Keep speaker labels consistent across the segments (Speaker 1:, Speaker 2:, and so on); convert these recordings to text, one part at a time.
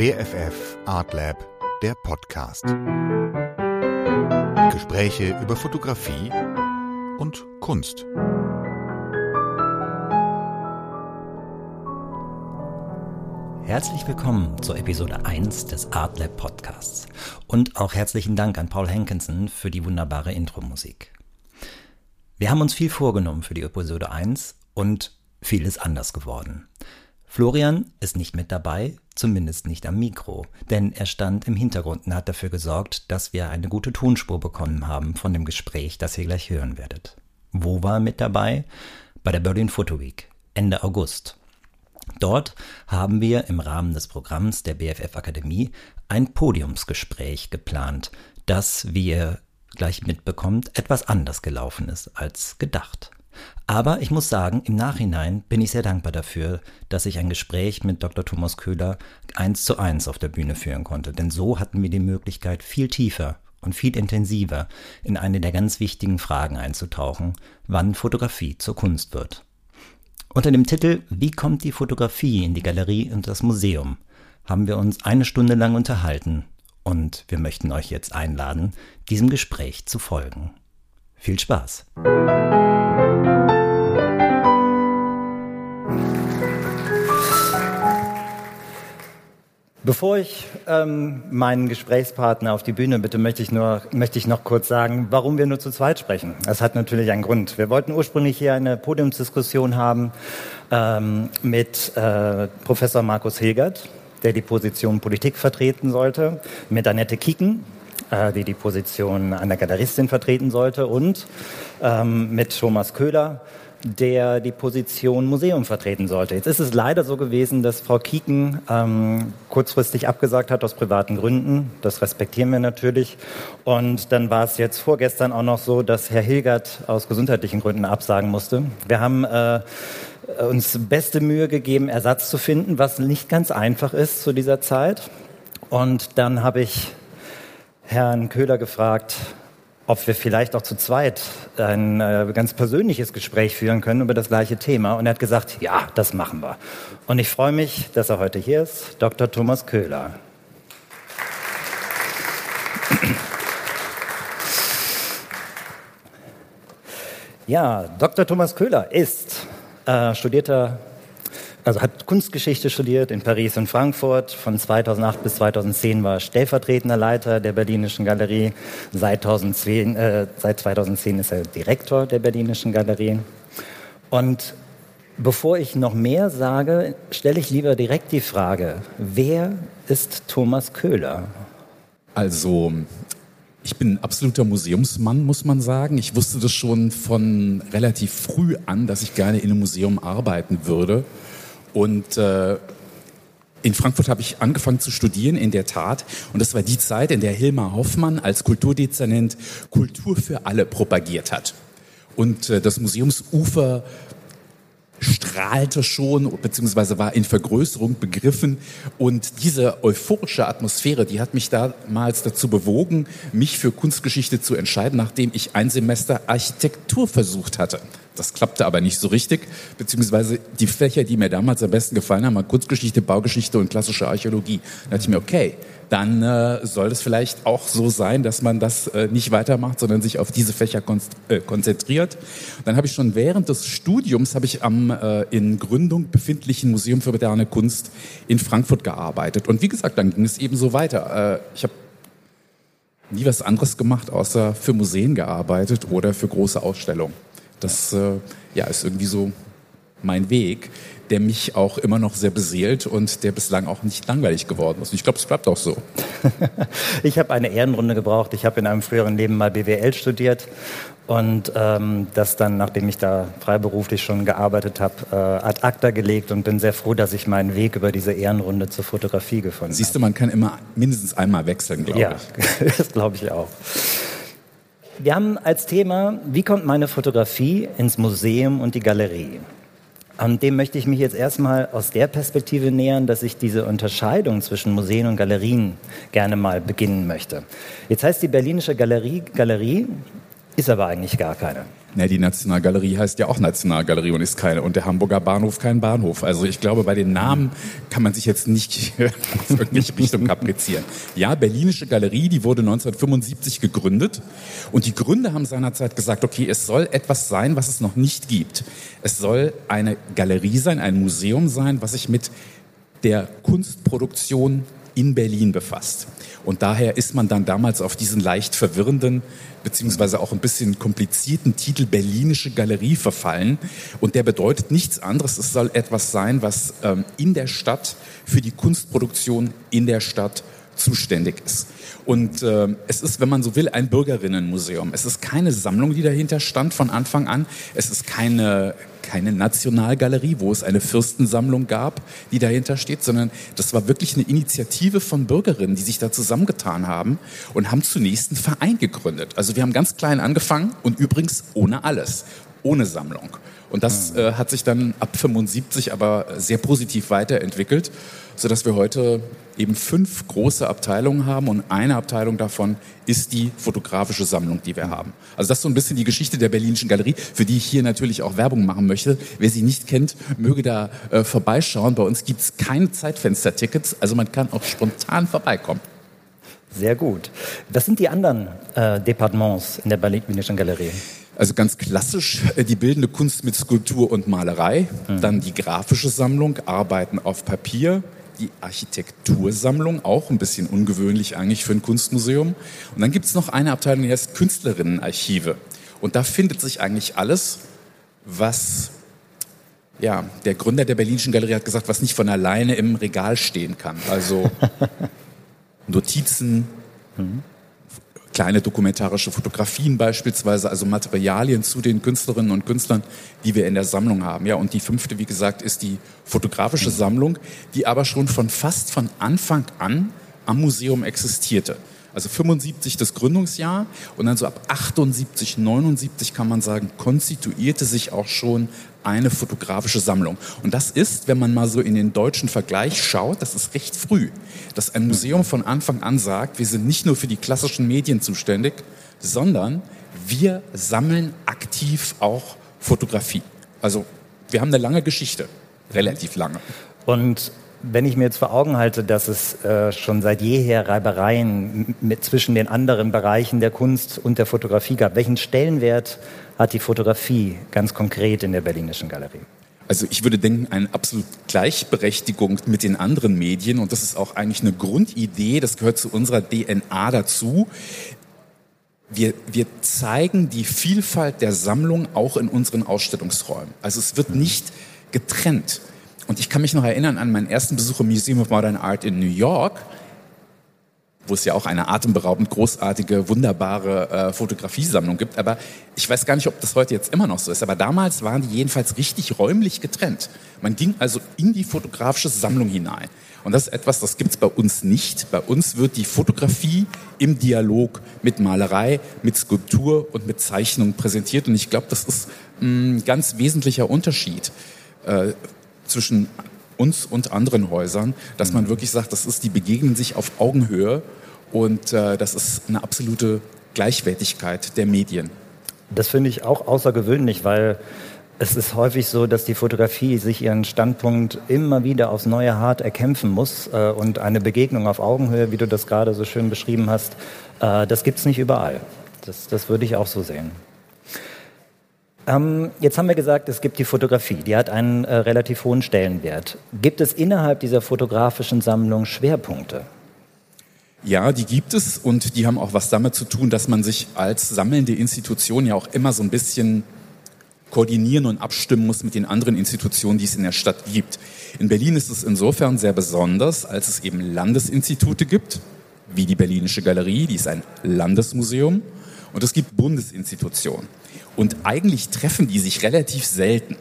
Speaker 1: BFF Art Lab, der Podcast. Gespräche über Fotografie und Kunst.
Speaker 2: Herzlich willkommen zur Episode 1 des Art Lab Podcasts und auch herzlichen Dank an Paul Hankinson für die wunderbare Intro-Musik. Wir haben uns viel vorgenommen für die Episode 1 und viel ist anders geworden. Florian ist nicht mit dabei, zumindest nicht am Mikro, denn er stand im Hintergrund und hat dafür gesorgt, dass wir eine gute Tonspur bekommen haben von dem Gespräch, das ihr gleich hören werdet. Wo war er mit dabei? Bei der Berlin Photo Week, Ende August. Dort haben wir im Rahmen des Programms der BFF Akademie ein Podiumsgespräch geplant, das, wie ihr gleich mitbekommt, etwas anders gelaufen ist als gedacht. Aber ich muss sagen, im Nachhinein bin ich sehr dankbar dafür, dass ich ein Gespräch mit Dr. Thomas Köhler eins zu eins auf der Bühne führen konnte. Denn so hatten wir die Möglichkeit, viel tiefer und viel intensiver in eine der ganz wichtigen Fragen einzutauchen, wann Fotografie zur Kunst wird. Unter dem Titel Wie kommt die Fotografie in die Galerie und das Museum haben wir uns eine Stunde lang unterhalten und wir möchten euch jetzt einladen, diesem Gespräch zu folgen. Viel Spaß! Bevor ich ähm, meinen Gesprächspartner auf die Bühne bitte, möchte ich, nur, möchte ich noch kurz sagen, warum wir nur zu zweit sprechen. Das hat natürlich einen Grund. Wir wollten ursprünglich hier eine Podiumsdiskussion haben ähm, mit äh, Professor Markus Hilgert, der die Position Politik vertreten sollte, mit Annette Kieken, äh, die die Position einer Galeristin vertreten sollte, und ähm, mit Thomas Köhler, der die Position Museum vertreten sollte. Jetzt ist es leider so gewesen, dass Frau Kieken ähm, kurzfristig abgesagt hat aus privaten Gründen. Das respektieren wir natürlich. Und dann war es jetzt vorgestern auch noch so, dass Herr Hilgert aus gesundheitlichen Gründen absagen musste. Wir haben äh, uns beste Mühe gegeben, Ersatz zu finden, was nicht ganz einfach ist zu dieser Zeit. Und dann habe ich Herrn Köhler gefragt, ob wir vielleicht auch zu zweit ein äh, ganz persönliches Gespräch führen können über das gleiche Thema. Und er hat gesagt, ja, das machen wir. Und ich freue mich, dass er heute hier ist, Dr. Thomas Köhler. Ja, Dr. Thomas Köhler ist äh, studierter also hat Kunstgeschichte studiert in Paris und Frankfurt. Von 2008 bis 2010 war stellvertretender Leiter der Berlinischen Galerie. Seit 2010, äh, seit 2010 ist er Direktor der Berlinischen Galerie. Und bevor ich noch mehr sage, stelle ich lieber direkt die Frage, wer ist Thomas Köhler?
Speaker 3: Also, ich bin ein absoluter Museumsmann, muss man sagen. Ich wusste das schon von relativ früh an, dass ich gerne in einem Museum arbeiten würde. Und äh, in Frankfurt habe ich angefangen zu studieren, in der Tat. Und das war die Zeit, in der Hilmar Hoffmann als Kulturdezernent Kultur für alle propagiert hat. Und äh, das Museumsufer strahlte schon, beziehungsweise war in Vergrößerung begriffen. Und diese euphorische Atmosphäre, die hat mich damals dazu bewogen, mich für Kunstgeschichte zu entscheiden, nachdem ich ein Semester Architektur versucht hatte. Das klappte aber nicht so richtig, beziehungsweise die Fächer, die mir damals am besten gefallen haben, waren Kunstgeschichte, Baugeschichte und klassische Archäologie. Da dachte ich mir, okay, dann äh, soll es vielleicht auch so sein, dass man das äh, nicht weitermacht, sondern sich auf diese Fächer äh, konzentriert. Dann habe ich schon während des Studiums habe ich am äh, in Gründung befindlichen Museum für moderne Kunst in Frankfurt gearbeitet. Und wie gesagt, dann ging es eben so weiter. Äh, ich habe nie was anderes gemacht, außer für Museen gearbeitet oder für große Ausstellungen. Das äh, ja, ist irgendwie so mein Weg, der mich auch immer noch sehr beseelt und der bislang auch nicht langweilig geworden ist. Und ich glaube, es bleibt auch so.
Speaker 2: ich habe eine Ehrenrunde gebraucht. Ich habe in einem früheren Leben mal BWL studiert und ähm, das dann, nachdem ich da freiberuflich schon gearbeitet habe, äh, ad acta gelegt und bin sehr froh, dass ich meinen Weg über diese Ehrenrunde zur Fotografie gefunden habe.
Speaker 3: Siehst du, man kann immer mindestens einmal wechseln, glaube
Speaker 2: ja, ich. Ja, das glaube ich auch. Wir haben als Thema, wie kommt meine Fotografie ins Museum und die Galerie? Und dem möchte ich mich jetzt erstmal aus der Perspektive nähern, dass ich diese Unterscheidung zwischen Museen und Galerien gerne mal beginnen möchte. Jetzt heißt die Berlinische Galerie, Galerie ist aber eigentlich gar keine.
Speaker 3: Na, die Nationalgalerie heißt ja auch Nationalgalerie und ist keine. Und der Hamburger Bahnhof kein Bahnhof. Also ich glaube, bei den Namen kann man sich jetzt nicht irgendwelche Richtung kaprizieren. Ja, Berlinische Galerie, die wurde 1975 gegründet. Und die Gründer haben seinerzeit gesagt, okay, es soll etwas sein, was es noch nicht gibt. Es soll eine Galerie sein, ein Museum sein, was sich mit der Kunstproduktion in Berlin befasst. Und daher ist man dann damals auf diesen leicht verwirrenden beziehungsweise auch ein bisschen komplizierten Titel Berlinische Galerie verfallen. Und der bedeutet nichts anderes. Es soll etwas sein, was ähm, in der Stadt für die Kunstproduktion in der Stadt zuständig ist. Und äh, es ist, wenn man so will, ein Bürgerinnenmuseum. Es ist keine Sammlung, die dahinter stand von Anfang an. Es ist keine, keine Nationalgalerie, wo es eine Fürstensammlung gab, die dahinter steht, sondern das war wirklich eine Initiative von Bürgerinnen, die sich da zusammengetan haben und haben zunächst einen Verein gegründet. Also wir haben ganz klein angefangen und übrigens ohne alles, ohne Sammlung. Und das äh, hat sich dann ab 75 aber sehr positiv weiterentwickelt, sodass wir heute eben fünf große Abteilungen haben und eine Abteilung davon ist die fotografische Sammlung, die wir haben. Also das ist so ein bisschen die Geschichte der Berlinischen Galerie, für die ich hier natürlich auch Werbung machen möchte. Wer sie nicht kennt, möge da äh, vorbeischauen. Bei uns gibt es keine Zeitfenster-Tickets, also man kann auch spontan vorbeikommen.
Speaker 2: Sehr gut. Was sind die anderen äh, Departements in der Berlinischen Galerie?
Speaker 3: Also ganz klassisch äh, die bildende Kunst mit Skulptur und Malerei, mhm. dann die grafische Sammlung, Arbeiten auf Papier, die Architektursammlung, auch ein bisschen ungewöhnlich eigentlich für ein Kunstmuseum. Und dann gibt es noch eine Abteilung, die heißt Künstlerinnenarchive. Und da findet sich eigentlich alles, was ja, der Gründer der Berlinischen Galerie hat gesagt, was nicht von alleine im Regal stehen kann. Also Notizen, mhm kleine dokumentarische Fotografien beispielsweise, also Materialien zu den Künstlerinnen und Künstlern, die wir in der Sammlung haben. Ja, und die fünfte, wie gesagt, ist die fotografische Sammlung, die aber schon von fast von Anfang an am Museum existierte. Also 75 das Gründungsjahr und dann so ab 78, 79 kann man sagen, konstituierte sich auch schon eine fotografische Sammlung. Und das ist, wenn man mal so in den deutschen Vergleich schaut, das ist recht früh, dass ein Museum von Anfang an sagt, wir sind nicht nur für die klassischen Medien zuständig, sondern wir sammeln aktiv auch Fotografie. Also wir haben eine lange Geschichte, relativ lange.
Speaker 2: Und wenn ich mir jetzt vor Augen halte, dass es äh, schon seit jeher Reibereien mit, zwischen den anderen Bereichen der Kunst und der Fotografie gab, welchen Stellenwert hat die Fotografie ganz konkret in der Berlinischen Galerie?
Speaker 3: Also ich würde denken, eine absolute Gleichberechtigung mit den anderen Medien und das ist auch eigentlich eine Grundidee, das gehört zu unserer DNA dazu. Wir, wir zeigen die Vielfalt der Sammlung auch in unseren Ausstellungsräumen. Also es wird nicht getrennt. Und ich kann mich noch erinnern an meinen ersten Besuch im Museum of Modern Art in New York, wo es ja auch eine atemberaubend großartige, wunderbare äh, Fotografiesammlung gibt. Aber ich weiß gar nicht, ob das heute jetzt immer noch so ist. Aber damals waren die jedenfalls richtig räumlich getrennt. Man ging also in die fotografische Sammlung hinein. Und das ist etwas, das gibt es bei uns nicht. Bei uns wird die Fotografie im Dialog mit Malerei, mit Skulptur und mit Zeichnung präsentiert. Und ich glaube, das ist ein ganz wesentlicher Unterschied. Äh, zwischen uns und anderen Häusern, dass man mhm. wirklich sagt, das ist, die begegnen sich auf Augenhöhe und äh, das ist eine absolute Gleichwertigkeit der Medien.
Speaker 2: Das finde ich auch außergewöhnlich, weil es ist häufig so, dass die Fotografie sich ihren Standpunkt immer wieder aufs neue hart erkämpfen muss äh, und eine Begegnung auf Augenhöhe, wie du das gerade so schön beschrieben hast, äh, das gibt es nicht überall. Das, das würde ich auch so sehen. Ähm, jetzt haben wir gesagt, es gibt die Fotografie, die hat einen äh, relativ hohen Stellenwert. Gibt es innerhalb dieser fotografischen Sammlung Schwerpunkte?
Speaker 3: Ja, die gibt es und die haben auch was damit zu tun, dass man sich als sammelnde Institution ja auch immer so ein bisschen koordinieren und abstimmen muss mit den anderen Institutionen, die es in der Stadt gibt. In Berlin ist es insofern sehr besonders, als es eben Landesinstitute gibt, wie die Berlinische Galerie, die ist ein Landesmuseum, und es gibt Bundesinstitutionen. Und eigentlich treffen die sich relativ selten.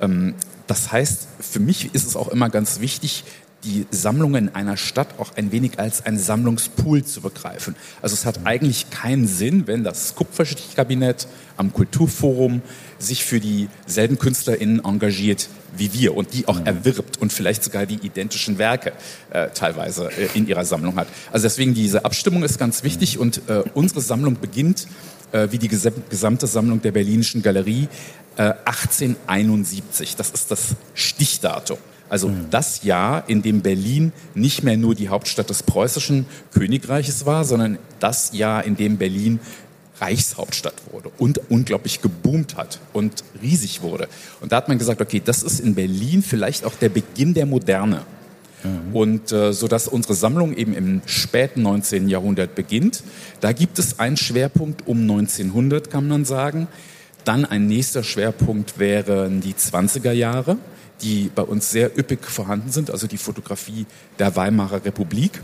Speaker 3: Ähm, das heißt, für mich ist es auch immer ganz wichtig, die Sammlungen einer Stadt auch ein wenig als ein Sammlungspool zu begreifen. Also es hat eigentlich keinen Sinn, wenn das Kupferstichkabinett am Kulturforum sich für dieselben KünstlerInnen engagiert wie wir und die auch mhm. erwirbt und vielleicht sogar die identischen Werke äh, teilweise äh, in ihrer Sammlung hat. Also deswegen diese Abstimmung ist ganz wichtig und äh, unsere Sammlung beginnt äh, wie die gesamte Sammlung der Berlinischen Galerie äh, 1871. Das ist das Stichdatum. Also mhm. das Jahr, in dem Berlin nicht mehr nur die Hauptstadt des preußischen Königreiches war, sondern das Jahr, in dem Berlin Reichshauptstadt wurde und unglaublich geboomt hat und riesig wurde. Und da hat man gesagt, okay, das ist in Berlin vielleicht auch der Beginn der Moderne. Mhm. Und äh, so dass unsere Sammlung eben im späten 19. Jahrhundert beginnt. Da gibt es einen Schwerpunkt um 1900, kann man sagen. Dann ein nächster Schwerpunkt wären die 20er Jahre, die bei uns sehr üppig vorhanden sind, also die Fotografie der Weimarer Republik.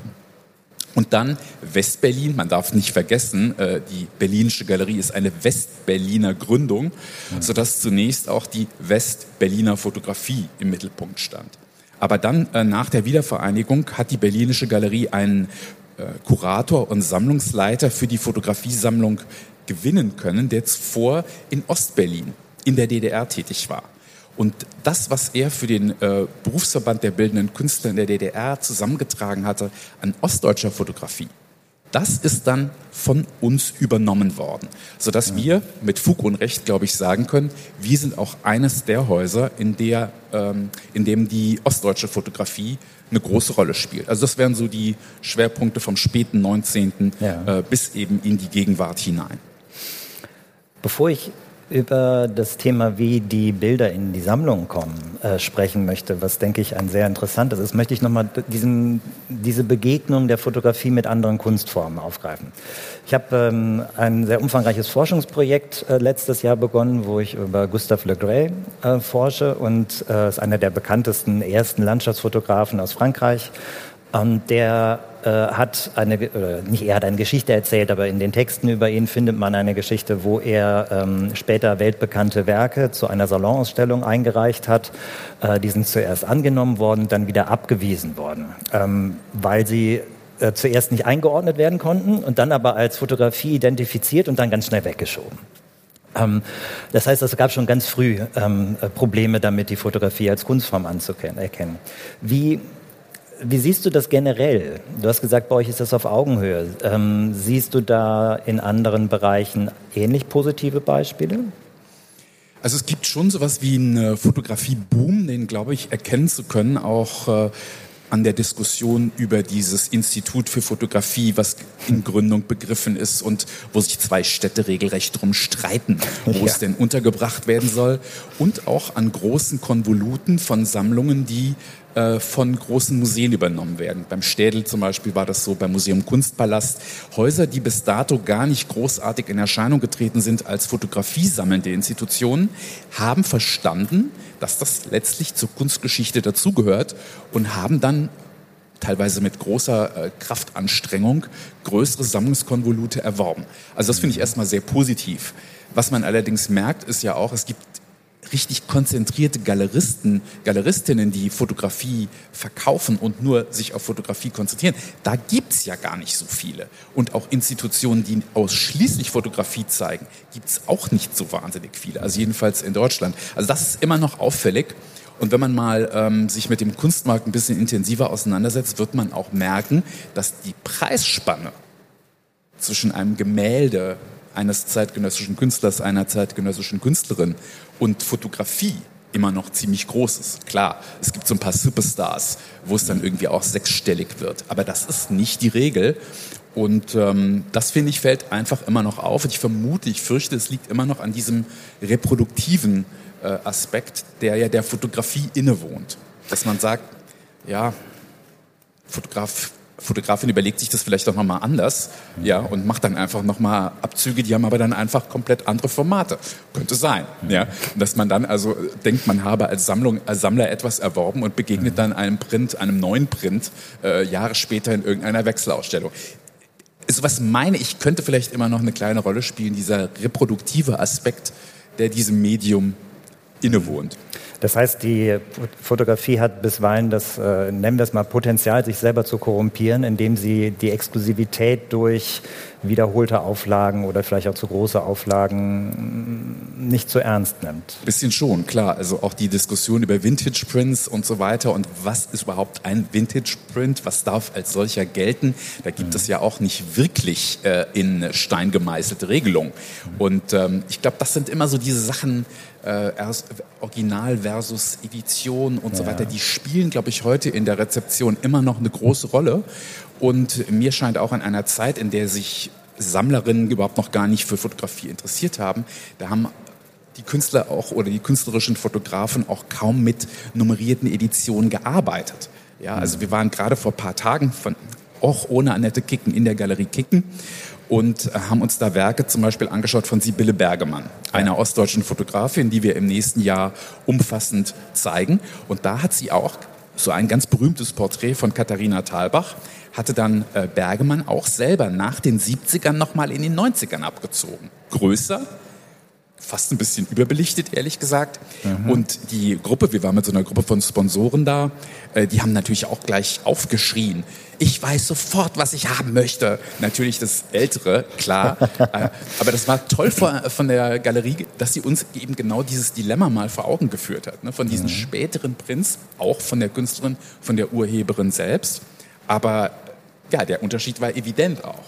Speaker 3: Und dann Westberlin, man darf nicht vergessen, äh, die Berlinische Galerie ist eine Westberliner Gründung, mhm. sodass zunächst auch die Westberliner Fotografie im Mittelpunkt stand. Aber dann äh, nach der Wiedervereinigung hat die Berlinische Galerie einen äh, Kurator und Sammlungsleiter für die Fotografiesammlung gewinnen können, der zuvor in Ostberlin in der DDR tätig war. Und das, was er für den äh, Berufsverband der bildenden Künstler in der DDR zusammengetragen hatte an ostdeutscher Fotografie, das ist dann von uns übernommen worden, sodass ja. wir mit Fug und Recht, glaube ich, sagen können, wir sind auch eines der Häuser, in, der, ähm, in dem die ostdeutsche Fotografie eine große Rolle spielt. Also das wären so die Schwerpunkte vom späten 19. Ja. Äh, bis eben in die Gegenwart hinein.
Speaker 2: Bevor ich über das Thema, wie die Bilder in die Sammlung kommen, äh, sprechen möchte, was denke ich ein sehr interessantes ist, möchte ich nochmal diese Begegnung der Fotografie mit anderen Kunstformen aufgreifen. Ich habe ähm, ein sehr umfangreiches Forschungsprojekt äh, letztes Jahr begonnen, wo ich über Gustave Le Gray äh, forsche und äh, ist einer der bekanntesten ersten Landschaftsfotografen aus Frankreich. Und der äh, hat eine, oder nicht er hat eine Geschichte erzählt, aber in den Texten über ihn findet man eine Geschichte, wo er ähm, später weltbekannte Werke zu einer Salonausstellung eingereicht hat. Äh, die sind zuerst angenommen worden, dann wieder abgewiesen worden, ähm, weil sie äh, zuerst nicht eingeordnet werden konnten und dann aber als Fotografie identifiziert und dann ganz schnell weggeschoben. Ähm, das heißt, es gab schon ganz früh ähm, Probleme damit, die Fotografie als Kunstform anzuerkennen. Wie wie siehst du das generell? Du hast gesagt, bei euch ist das auf Augenhöhe. Ähm, siehst du da in anderen Bereichen ähnlich positive Beispiele?
Speaker 3: Also es gibt schon sowas wie einen Fotografie-Boom, den glaube ich erkennen zu können, auch äh, an der Diskussion über dieses Institut für Fotografie, was in Gründung begriffen ist und wo sich zwei Städte regelrecht drum streiten, wo ja. es denn untergebracht werden soll. Und auch an großen Konvoluten von Sammlungen, die äh, von großen Museen übernommen werden. Beim Städel zum Beispiel war das so, beim Museum Kunstpalast. Häuser, die bis dato gar nicht großartig in Erscheinung getreten sind als fotografiesammelnde Institutionen, haben verstanden, dass das letztlich zur Kunstgeschichte dazugehört und haben dann teilweise mit großer äh, Kraftanstrengung größere Sammlungskonvolute erworben. Also das finde ich erstmal sehr positiv. Was man allerdings merkt, ist ja auch, es gibt richtig konzentrierte Galeristen, Galeristinnen, die Fotografie verkaufen und nur sich auf Fotografie konzentrieren, da gibt's ja gar nicht so viele. Und auch Institutionen, die ausschließlich Fotografie zeigen, gibt's auch nicht so wahnsinnig viele. Also jedenfalls in Deutschland. Also das ist immer noch auffällig. Und wenn man mal ähm, sich mit dem Kunstmarkt ein bisschen intensiver auseinandersetzt, wird man auch merken, dass die Preisspanne zwischen einem Gemälde eines zeitgenössischen Künstlers, einer zeitgenössischen Künstlerin und Fotografie immer noch ziemlich groß ist. Klar, es gibt so ein paar Superstars, wo es dann irgendwie auch sechsstellig wird, aber das ist nicht die Regel. Und ähm, das finde ich fällt einfach immer noch auf. Und ich vermute, ich fürchte, es liegt immer noch an diesem reproduktiven äh, Aspekt, der ja der Fotografie innewohnt. Dass man sagt, ja, Fotograf Fotografin überlegt sich das vielleicht auch nochmal anders, ja, und macht dann einfach nochmal Abzüge, die haben aber dann einfach komplett andere Formate. Könnte sein, ja. dass man dann also denkt, man habe als Sammlung, als Sammler etwas erworben und begegnet dann einem Print, einem neuen Print, äh, Jahre später in irgendeiner Wechselausstellung. So was meine ich, könnte vielleicht immer noch eine kleine Rolle spielen, dieser reproduktive Aspekt, der diesem Medium innewohnt.
Speaker 2: Das heißt, die Fotografie hat bisweilen das, äh, nennen wir es mal, Potenzial, sich selber zu korrumpieren, indem sie die Exklusivität durch wiederholte Auflagen oder vielleicht auch zu große Auflagen nicht so ernst nimmt.
Speaker 3: Bisschen schon, klar. Also auch die Diskussion über Vintage Prints und so weiter und was ist überhaupt ein Vintage Print, was darf als solcher gelten, da gibt mhm. es ja auch nicht wirklich äh, in Stein gemeißelte Regelungen. Und ähm, ich glaube, das sind immer so diese Sachen, äh, Original versus Edition und ja. so weiter, die spielen, glaube ich, heute in der Rezeption immer noch eine große Rolle. Und mir scheint auch in einer Zeit, in der sich Sammlerinnen überhaupt noch gar nicht für Fotografie interessiert haben, da haben die Künstler auch oder die künstlerischen Fotografen auch kaum mit nummerierten Editionen gearbeitet. Ja, also wir waren gerade vor ein paar Tagen von auch ohne Annette Kicken in der Galerie Kicken und haben uns da Werke zum Beispiel angeschaut von Sibylle Bergemann, einer ostdeutschen Fotografin, die wir im nächsten Jahr umfassend zeigen. Und da hat sie auch so ein ganz berühmtes Porträt von Katharina Thalbach hatte dann äh, Bergemann auch selber nach den 70ern nochmal in den 90ern abgezogen. Größer, fast ein bisschen überbelichtet, ehrlich gesagt. Mhm. Und die Gruppe, wir waren mit so einer Gruppe von Sponsoren da, äh, die haben natürlich auch gleich aufgeschrien. Ich weiß sofort, was ich haben möchte. Natürlich das Ältere, klar. äh, aber das war toll von, von, der Galerie, dass sie uns eben genau dieses Dilemma mal vor Augen geführt hat. Ne? Von diesen mhm. späteren Prints, auch von der Künstlerin, von der Urheberin selbst. Aber ja, der Unterschied war evident auch.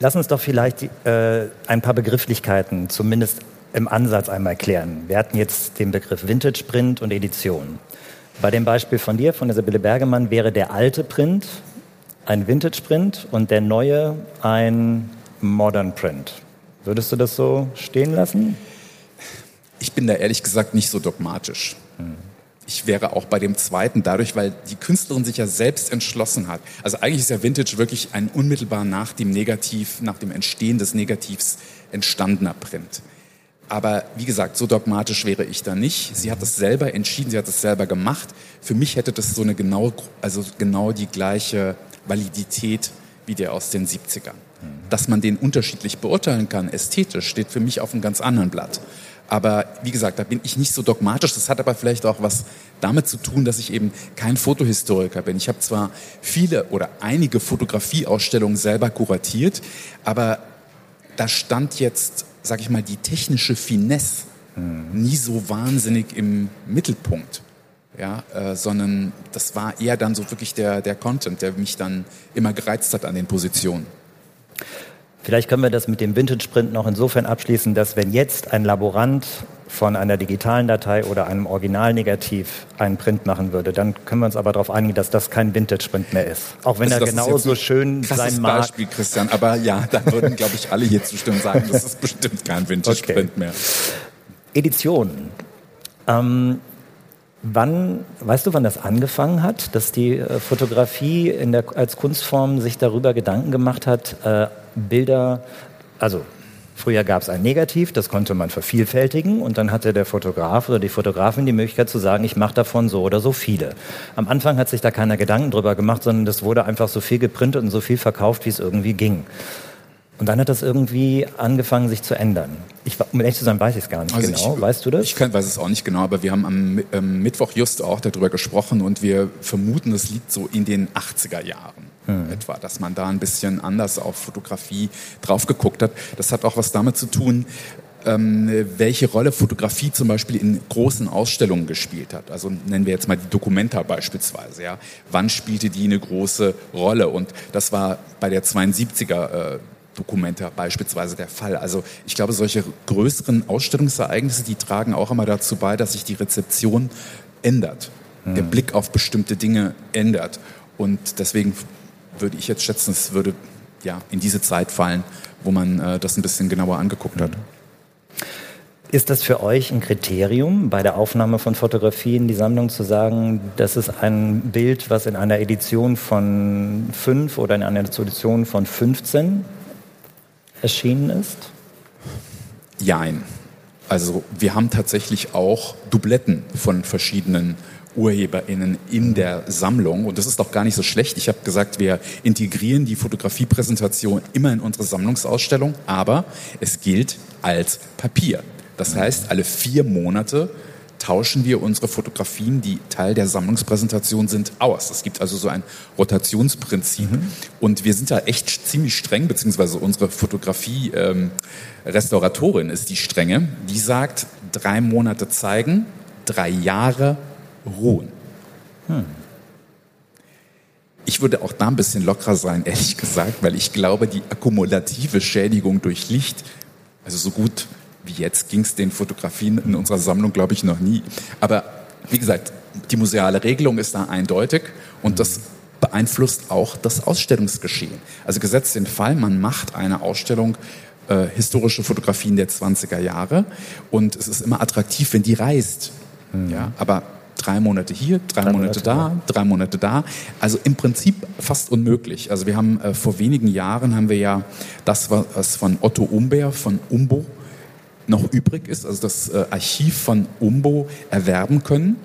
Speaker 2: Lass uns doch vielleicht äh, ein paar Begrifflichkeiten zumindest im Ansatz einmal klären. Wir hatten jetzt den Begriff Vintage Print und Edition. Bei dem Beispiel von dir, von der Sibylle Bergemann, wäre der alte Print ein Vintage Print und der neue ein Modern Print. Würdest du das so stehen lassen?
Speaker 3: Ich bin da ehrlich gesagt nicht so dogmatisch. Hm ich wäre auch bei dem zweiten dadurch, weil die Künstlerin sich ja selbst entschlossen hat. Also eigentlich ist ja Vintage wirklich ein unmittelbar nach dem Negativ, nach dem Entstehen des Negativs entstandener Print. Aber wie gesagt, so dogmatisch wäre ich da nicht. Sie hat es selber entschieden, sie hat es selber gemacht. Für mich hätte das so eine genau, also genau die gleiche Validität wie der aus den 70ern. Dass man den unterschiedlich beurteilen kann, ästhetisch, steht für mich auf einem ganz anderen Blatt. Aber wie gesagt, da bin ich nicht so dogmatisch. Das hat aber vielleicht auch was damit zu tun, dass ich eben kein Fotohistoriker bin. Ich habe zwar viele oder einige Fotografieausstellungen selber kuratiert, aber da stand jetzt, sage ich mal, die technische Finesse nie so wahnsinnig im Mittelpunkt. Ja, äh, sondern das war eher dann so wirklich der, der Content, der mich dann immer gereizt hat an den Positionen.
Speaker 2: Vielleicht können wir das mit dem Vintage-Print noch insofern abschließen, dass wenn jetzt ein Laborant von einer digitalen Datei oder einem Originalnegativ einen Print machen würde, dann können wir uns aber darauf einigen, dass das kein Vintage-Print mehr ist. Auch wenn also er genauso schön sein mag.
Speaker 3: Beispiel, Christian. Aber ja, da würden, glaube ich, alle hier zustimmen und sagen, das ist bestimmt kein Vintage-Print okay. mehr.
Speaker 2: Edition. Ähm, Wann, weißt du, wann das angefangen hat, dass die äh, Fotografie der, als Kunstform sich darüber Gedanken gemacht hat, äh, Bilder, also früher gab es ein Negativ, das konnte man vervielfältigen und dann hatte der Fotograf oder die Fotografin die Möglichkeit zu sagen, ich mache davon so oder so viele. Am Anfang hat sich da keiner Gedanken drüber gemacht, sondern das wurde einfach so viel geprintet und so viel verkauft, wie es irgendwie ging. Und dann hat das irgendwie angefangen, sich zu ändern. Ich, um ehrlich zu sein, weiß ich es gar nicht also genau. Ich, weißt du das?
Speaker 3: Ich kann, weiß es auch nicht genau, aber wir haben am ähm, Mittwoch just auch darüber gesprochen und wir vermuten, es liegt so in den 80er Jahren hm. etwa, dass man da ein bisschen anders auf Fotografie drauf geguckt hat. Das hat auch was damit zu tun, ähm, welche Rolle Fotografie zum Beispiel in großen Ausstellungen gespielt hat. Also nennen wir jetzt mal die Documenta beispielsweise. Ja. Wann spielte die eine große Rolle? Und das war bei der 72er äh, Dokumenta beispielsweise der Fall. Also ich glaube, solche größeren Ausstellungsereignisse, die tragen auch immer dazu bei, dass sich die Rezeption ändert. Mhm. Der Blick auf bestimmte Dinge ändert. Und deswegen würde ich jetzt schätzen, es würde ja in diese Zeit fallen, wo man äh, das ein bisschen genauer angeguckt hat.
Speaker 2: Ist das für euch ein Kriterium, bei der Aufnahme von Fotografien in die Sammlung zu sagen, das ist ein Bild, was in einer Edition von fünf oder in einer Edition von 15 erschienen ist?
Speaker 3: Jein. Also wir haben tatsächlich auch Dubletten von verschiedenen UrheberInnen in der Sammlung. Und das ist doch gar nicht so schlecht. Ich habe gesagt, wir integrieren die Fotografiepräsentation immer in unsere Sammlungsausstellung, aber es gilt als Papier. Das heißt, alle vier Monate tauschen wir unsere Fotografien, die Teil der Sammlungspräsentation sind, aus. Es gibt also so ein Rotationsprinzip. Mhm. Und wir sind da echt ziemlich streng, beziehungsweise unsere Fotografie-Restauratorin ähm, ist die strenge. Die sagt, drei Monate zeigen, drei Jahre ruhen. Hm. Ich würde auch da ein bisschen lockerer sein, ehrlich gesagt, weil ich glaube, die akkumulative Schädigung durch Licht, also so gut wie jetzt ging es den Fotografien in unserer Sammlung, glaube ich, noch nie. Aber wie gesagt, die museale Regelung ist da eindeutig und das beeinflusst auch das Ausstellungsgeschehen. Also gesetzt den Fall, man macht eine Ausstellung äh, historische Fotografien der 20er Jahre und es ist immer attraktiv, wenn die reist. Mhm. Ja, aber drei Monate hier, drei, drei Monate, Monate, da, ja. drei Monate da. Also im Prinzip fast unmöglich. Also wir haben äh, vor wenigen Jahren haben wir ja das, was von Otto Umber von Umbo noch übrig ist, also das äh, Archiv von Umbo erwerben können.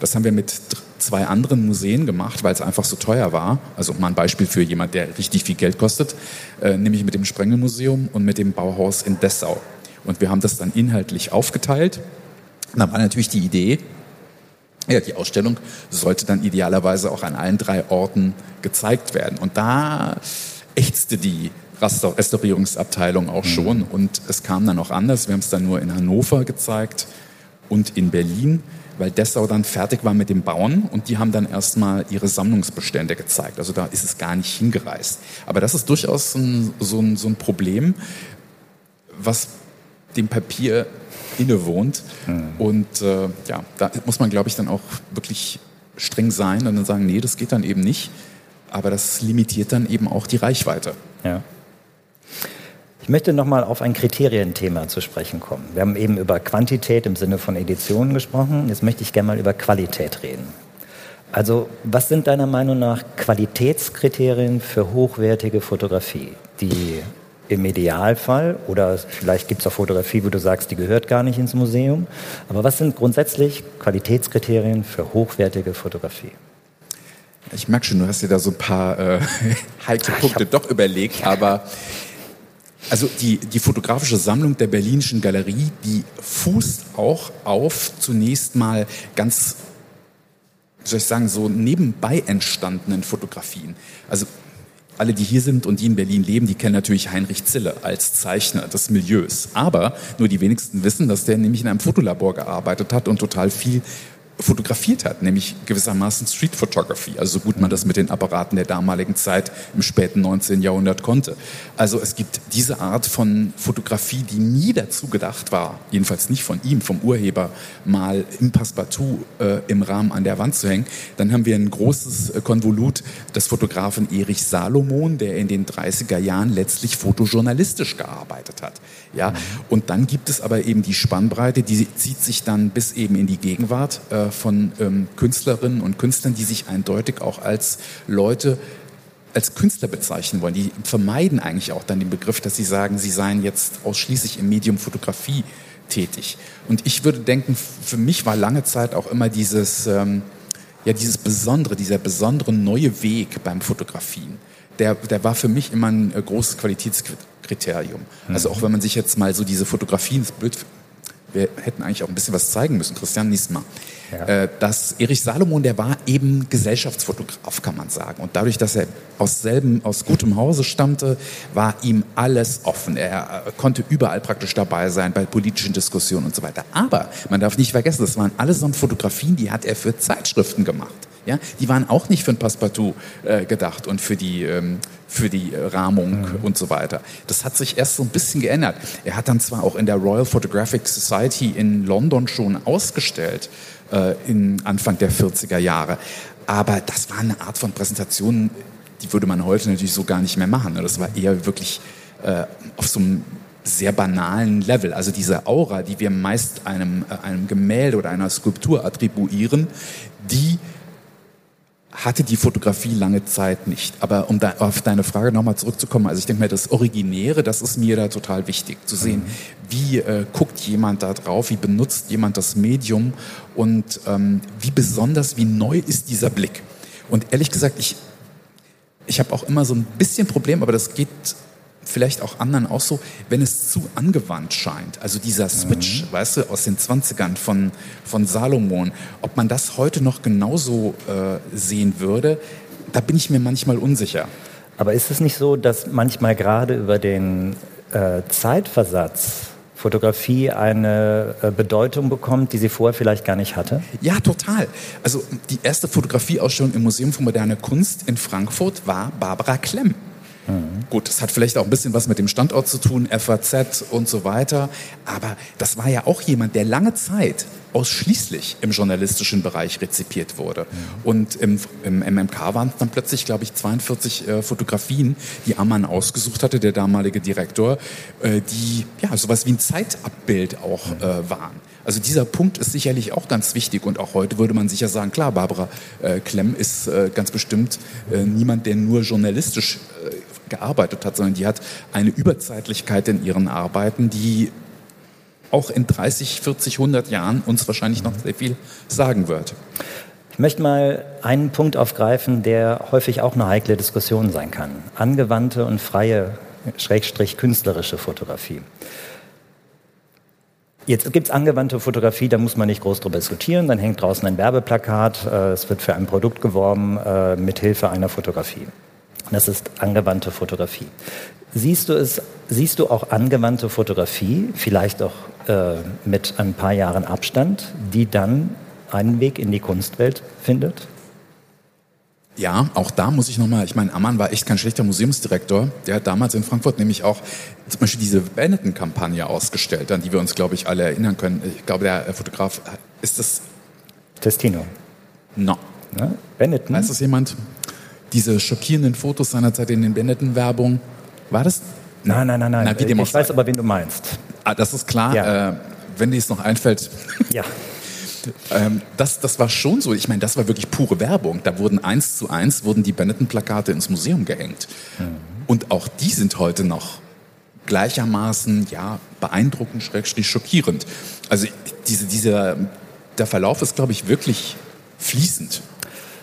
Speaker 3: Das haben wir mit zwei anderen Museen gemacht, weil es einfach so teuer war. Also mal ein Beispiel für jemand, der richtig viel Geld kostet, äh, nämlich mit dem Sprengelmuseum und mit dem Bauhaus in Dessau. Und wir haben das dann inhaltlich aufgeteilt. Und da war natürlich die Idee, ja, die Ausstellung sollte dann idealerweise auch an allen drei Orten gezeigt werden. Und da ächzte die Restaurierungsabteilung auch mhm. schon. Und es kam dann auch anders. Wir haben es dann nur in Hannover gezeigt und in Berlin, weil Dessau dann fertig war mit dem Bauen und die haben dann erstmal ihre Sammlungsbestände gezeigt. Also da ist es gar nicht hingereist. Aber das ist durchaus ein, so, ein, so ein Problem, was dem Papier innewohnt. Mhm. Und äh, ja, da muss man, glaube ich, dann auch wirklich streng sein und dann sagen, nee, das geht dann eben nicht. Aber das limitiert dann eben auch die Reichweite.
Speaker 2: Ja. Ich möchte nochmal auf ein Kriterienthema zu sprechen kommen. Wir haben eben über Quantität im Sinne von Editionen gesprochen. Jetzt möchte ich gerne mal über Qualität reden. Also, was sind deiner Meinung nach Qualitätskriterien für hochwertige Fotografie, die im Idealfall, oder vielleicht gibt es auch Fotografie, wo du sagst, die gehört gar nicht ins Museum, aber was sind grundsätzlich Qualitätskriterien für hochwertige Fotografie?
Speaker 3: Ich merke schon, du hast dir da so ein paar äh, heikle Punkte doch überlegt, aber also die, die fotografische Sammlung der Berlinischen Galerie, die fußt auch auf zunächst mal ganz, soll ich sagen, so nebenbei entstandenen Fotografien. Also alle, die hier sind und die in Berlin leben, die kennen natürlich Heinrich Zille als Zeichner des Milieus. Aber nur die wenigsten wissen, dass der nämlich in einem Fotolabor gearbeitet hat und total viel fotografiert hat, nämlich gewissermaßen Street Photography, also so gut man das mit den Apparaten der damaligen Zeit im späten 19. Jahrhundert konnte. Also es gibt diese Art von Fotografie, die nie dazu gedacht war, jedenfalls nicht von ihm, vom Urheber, mal im Passepartout äh, im Rahmen an der Wand zu hängen. Dann haben wir ein großes äh, Konvolut des Fotografen Erich Salomon, der in den 30er Jahren letztlich fotojournalistisch gearbeitet hat. Ja, und dann gibt es aber eben die Spannbreite, die zieht sich dann bis eben in die Gegenwart. Äh, von ähm, Künstlerinnen und Künstlern, die sich eindeutig auch als Leute als Künstler bezeichnen wollen. Die vermeiden eigentlich auch dann den Begriff, dass sie sagen, sie seien jetzt ausschließlich im Medium Fotografie tätig. Und ich würde denken, für mich war lange Zeit auch immer dieses, ähm, ja, dieses besondere, dieser besondere neue Weg beim Fotografien. Der, der war für mich immer ein äh, großes Qualitätskriterium. Also auch wenn man sich jetzt mal so diese Fotografien, blöd wir hätten eigentlich auch ein bisschen was zeigen müssen, Christian Niesma. Ja. Äh, dass Erich Salomon, der war eben Gesellschaftsfotograf, kann man sagen. Und dadurch, dass er aus selben, aus gutem Hause stammte, war ihm alles offen. Er äh, konnte überall praktisch dabei sein, bei politischen Diskussionen und so weiter. Aber man darf nicht vergessen, das waren allesamt Fotografien, die hat er für Zeitschriften gemacht. Ja, die waren auch nicht für ein Passepartout äh, gedacht und für die, ähm, für die Rahmung mhm. und so weiter. Das hat sich erst so ein bisschen geändert. Er hat dann zwar auch in der Royal Photographic Society in London schon ausgestellt, äh, in Anfang der 40er Jahre, aber das war eine Art von Präsentation, die würde man heute natürlich so gar nicht mehr machen. Das war eher wirklich äh, auf so einem sehr banalen Level. Also diese Aura, die wir meist einem, äh, einem Gemälde oder einer Skulptur attribuieren, die hatte die Fotografie lange Zeit nicht. Aber um da auf deine Frage nochmal zurückzukommen, also ich denke mal, das Originäre, das ist mir da total wichtig, zu sehen, mhm. wie äh, guckt jemand da drauf, wie benutzt jemand das Medium und ähm, wie besonders, wie neu ist dieser Blick. Und ehrlich gesagt, ich, ich habe auch immer so ein bisschen Problem, aber das geht vielleicht auch anderen auch so, wenn es zu angewandt scheint. Also dieser Switch, mhm. weißt du, aus den 20ern von, von Salomon, ob man das heute noch genauso äh, sehen würde, da bin ich mir manchmal unsicher.
Speaker 2: Aber ist es nicht so, dass manchmal gerade über den äh, Zeitversatz Fotografie eine äh, Bedeutung bekommt, die sie vorher vielleicht gar nicht hatte?
Speaker 3: Ja, total. Also die erste Fotografieausstellung im Museum für moderne Kunst in Frankfurt war Barbara Klemm. Mhm. Gut, das hat vielleicht auch ein bisschen was mit dem Standort zu tun, FAZ und so weiter. Aber das war ja auch jemand, der lange Zeit ausschließlich im journalistischen Bereich rezipiert wurde. Mhm. Und im, im, MMK waren es dann plötzlich, glaube ich, 42 äh, Fotografien, die Ammann ausgesucht hatte, der damalige Direktor, äh, die ja sowas wie ein Zeitabbild auch mhm. äh, waren. Also dieser Punkt ist sicherlich auch ganz wichtig und auch heute würde man sicher sagen, klar, Barbara äh, Klemm ist äh, ganz bestimmt äh, niemand, der nur journalistisch gearbeitet hat, sondern die hat eine Überzeitlichkeit in ihren Arbeiten, die auch in 30, 40, 100 Jahren uns wahrscheinlich noch sehr viel sagen wird.
Speaker 2: Ich möchte mal einen Punkt aufgreifen, der häufig auch eine heikle Diskussion sein kann. Angewandte und freie, schrägstrich künstlerische Fotografie. Jetzt gibt es angewandte Fotografie, da muss man nicht groß drüber diskutieren. Dann hängt draußen ein Werbeplakat, äh, es wird für ein Produkt geworben äh, mit Hilfe einer Fotografie. Das ist angewandte Fotografie. Siehst du es, siehst du auch angewandte Fotografie, vielleicht auch äh, mit ein paar Jahren Abstand, die dann einen Weg in die Kunstwelt findet?
Speaker 3: Ja, auch da muss ich nochmal, ich meine, Ammann war echt kein schlechter Museumsdirektor. Der hat damals in Frankfurt nämlich auch zum Beispiel diese Benetton-Kampagne ausgestellt, an die wir uns, glaube ich, alle erinnern können. Ich glaube, der Fotograf, ist das...
Speaker 2: Testino.
Speaker 3: No.
Speaker 2: Ja, Benetton?
Speaker 3: Weiß das jemand? Diese schockierenden Fotos seinerzeit in den Benetton-Werbungen. War das?
Speaker 2: Nein, nein, nein, nein. Na, ich weiß aber, wen du meinst.
Speaker 3: Ah, das ist klar. Ja. Äh, wenn dir es noch einfällt.
Speaker 2: Ja.
Speaker 3: Ähm, das, das war schon so. Ich meine, das war wirklich pure Werbung. Da wurden eins zu eins wurden die Benetton-Plakate ins Museum gehängt. Mhm. Und auch die sind heute noch gleichermaßen ja beeindruckend, schrägstrich schockierend. Also diese, dieser, der Verlauf ist, glaube ich, wirklich fließend.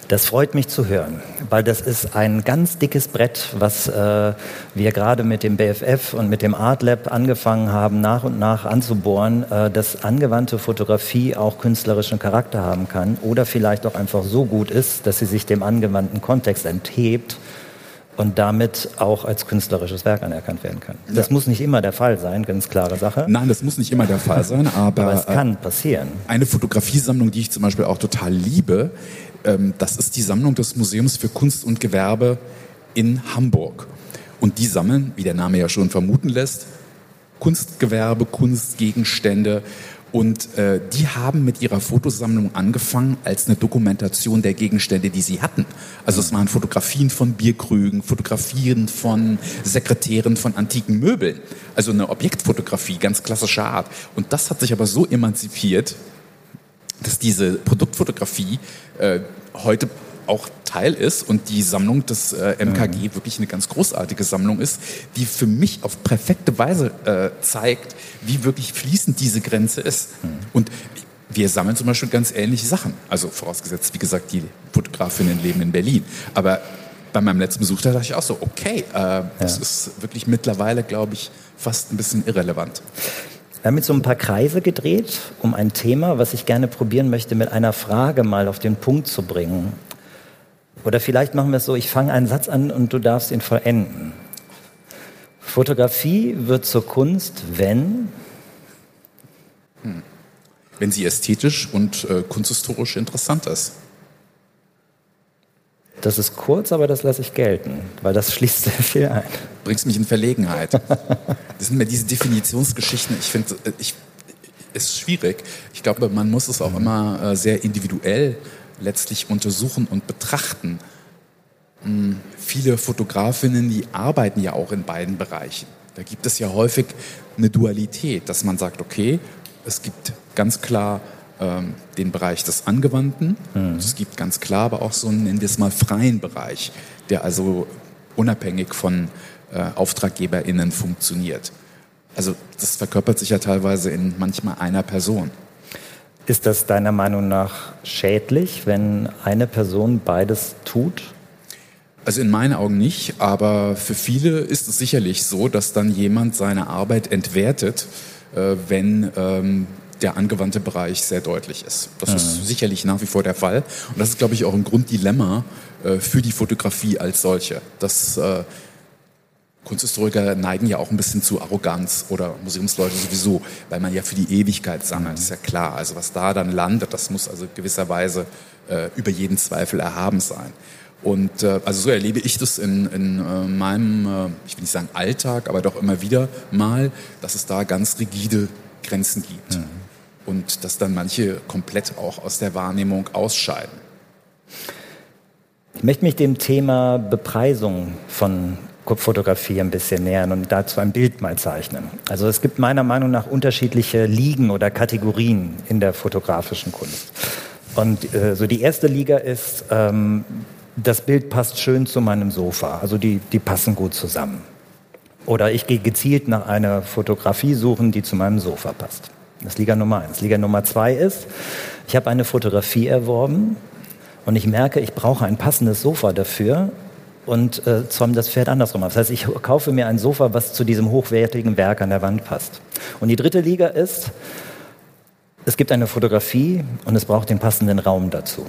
Speaker 2: Das freut mich zu hören, weil das ist ein ganz dickes Brett, was äh, wir gerade mit dem BFF und mit dem Art Lab angefangen haben, nach und nach anzubohren, äh, dass angewandte Fotografie auch künstlerischen Charakter haben kann oder vielleicht auch einfach so gut ist, dass sie sich dem angewandten Kontext enthebt und damit auch als künstlerisches Werk anerkannt werden kann. Das ja. muss nicht immer der Fall sein, ganz klare Sache.
Speaker 3: Nein, das muss nicht immer der Fall sein, aber,
Speaker 2: aber es kann passieren.
Speaker 3: Eine Fotografiesammlung, die ich zum Beispiel auch total liebe, das ist die Sammlung des Museums für Kunst und Gewerbe in Hamburg. Und die sammeln, wie der Name ja schon vermuten lässt, Kunstgewerbe, Kunstgegenstände. Und äh, die haben mit ihrer Fotosammlung angefangen als eine Dokumentation der Gegenstände, die sie hatten. Also es waren Fotografien von Bierkrügen, Fotografien von Sekretären von antiken Möbeln. Also eine Objektfotografie, ganz klassischer Art. Und das hat sich aber so emanzipiert, dass diese Produktfotografie äh, heute auch Teil ist und die Sammlung des äh, MKG wirklich eine ganz großartige Sammlung ist, die für mich auf perfekte Weise äh, zeigt, wie wirklich fließend diese Grenze ist. Mhm. Und wir sammeln zum Beispiel ganz ähnliche Sachen. Also vorausgesetzt, wie gesagt, die Fotografinnen leben in Berlin. Aber bei meinem letzten Besuch da dachte ich auch so, okay, äh, ja. das ist wirklich mittlerweile, glaube ich, fast ein bisschen irrelevant.
Speaker 2: Wir haben jetzt so ein paar Kreise gedreht, um ein Thema, was ich gerne probieren möchte, mit einer Frage mal auf den Punkt zu bringen. Oder vielleicht machen wir es so, ich fange einen Satz an und du darfst ihn vollenden. Fotografie wird zur Kunst, wenn?
Speaker 3: Hm. Wenn sie ästhetisch und äh, kunsthistorisch interessant ist.
Speaker 2: Das ist kurz, aber das lasse ich gelten, weil das schließt sehr viel ein.
Speaker 3: Bringst mich in Verlegenheit. Das sind mir diese Definitionsgeschichten, ich finde, äh, ich, ist schwierig. Ich glaube, man muss es auch immer äh, sehr individuell letztlich untersuchen und betrachten. Hm, viele Fotografinnen, die arbeiten ja auch in beiden Bereichen. Da gibt es ja häufig eine Dualität, dass man sagt, okay, es gibt ganz klar ähm, den Bereich des Angewandten. Mhm. Es gibt ganz klar aber auch so einen, nennen wir es mal, freien Bereich, der also unabhängig von äh, AuftraggeberInnen funktioniert. Also das verkörpert sich ja teilweise in manchmal einer Person.
Speaker 2: Ist das deiner Meinung nach schädlich, wenn eine Person beides tut?
Speaker 3: Also in meinen Augen nicht, aber für viele ist es sicherlich so, dass dann jemand seine Arbeit entwertet, äh, wenn ähm, der angewandte Bereich sehr deutlich ist. Das mhm. ist sicherlich nach wie vor der Fall. Und das ist, glaube ich, auch ein Grunddilemma äh, für die Fotografie als solche. Das äh, Kunsthistoriker neigen ja auch ein bisschen zu Arroganz oder Museumsleute sowieso, weil man ja für die Ewigkeit sammelt, das ist ja klar. Also was da dann landet, das muss also gewisserweise äh, über jeden Zweifel erhaben sein. Und äh, also so erlebe ich das in, in äh, meinem, äh, ich will nicht sagen Alltag, aber doch immer wieder mal, dass es da ganz rigide Grenzen gibt. Mhm. Und dass dann manche komplett auch aus der Wahrnehmung ausscheiden.
Speaker 2: Ich möchte mich dem Thema Bepreisung von Fotografie ein bisschen nähern und dazu ein Bild mal zeichnen. Also es gibt meiner Meinung nach unterschiedliche Ligen oder Kategorien in der fotografischen Kunst. Und äh, so die erste Liga ist, ähm, das Bild passt schön zu meinem Sofa. Also die, die passen gut zusammen. Oder ich gehe gezielt nach einer Fotografie suchen, die zu meinem Sofa passt. Das ist Liga Nummer eins. Liga Nummer zwei ist, ich habe eine Fotografie erworben und ich merke, ich brauche ein passendes Sofa dafür und äh, zäume das Pferd andersrum Das heißt, ich kaufe mir ein Sofa, was zu diesem hochwertigen Werk an der Wand passt. Und die dritte Liga ist, es gibt eine Fotografie und es braucht den passenden Raum dazu.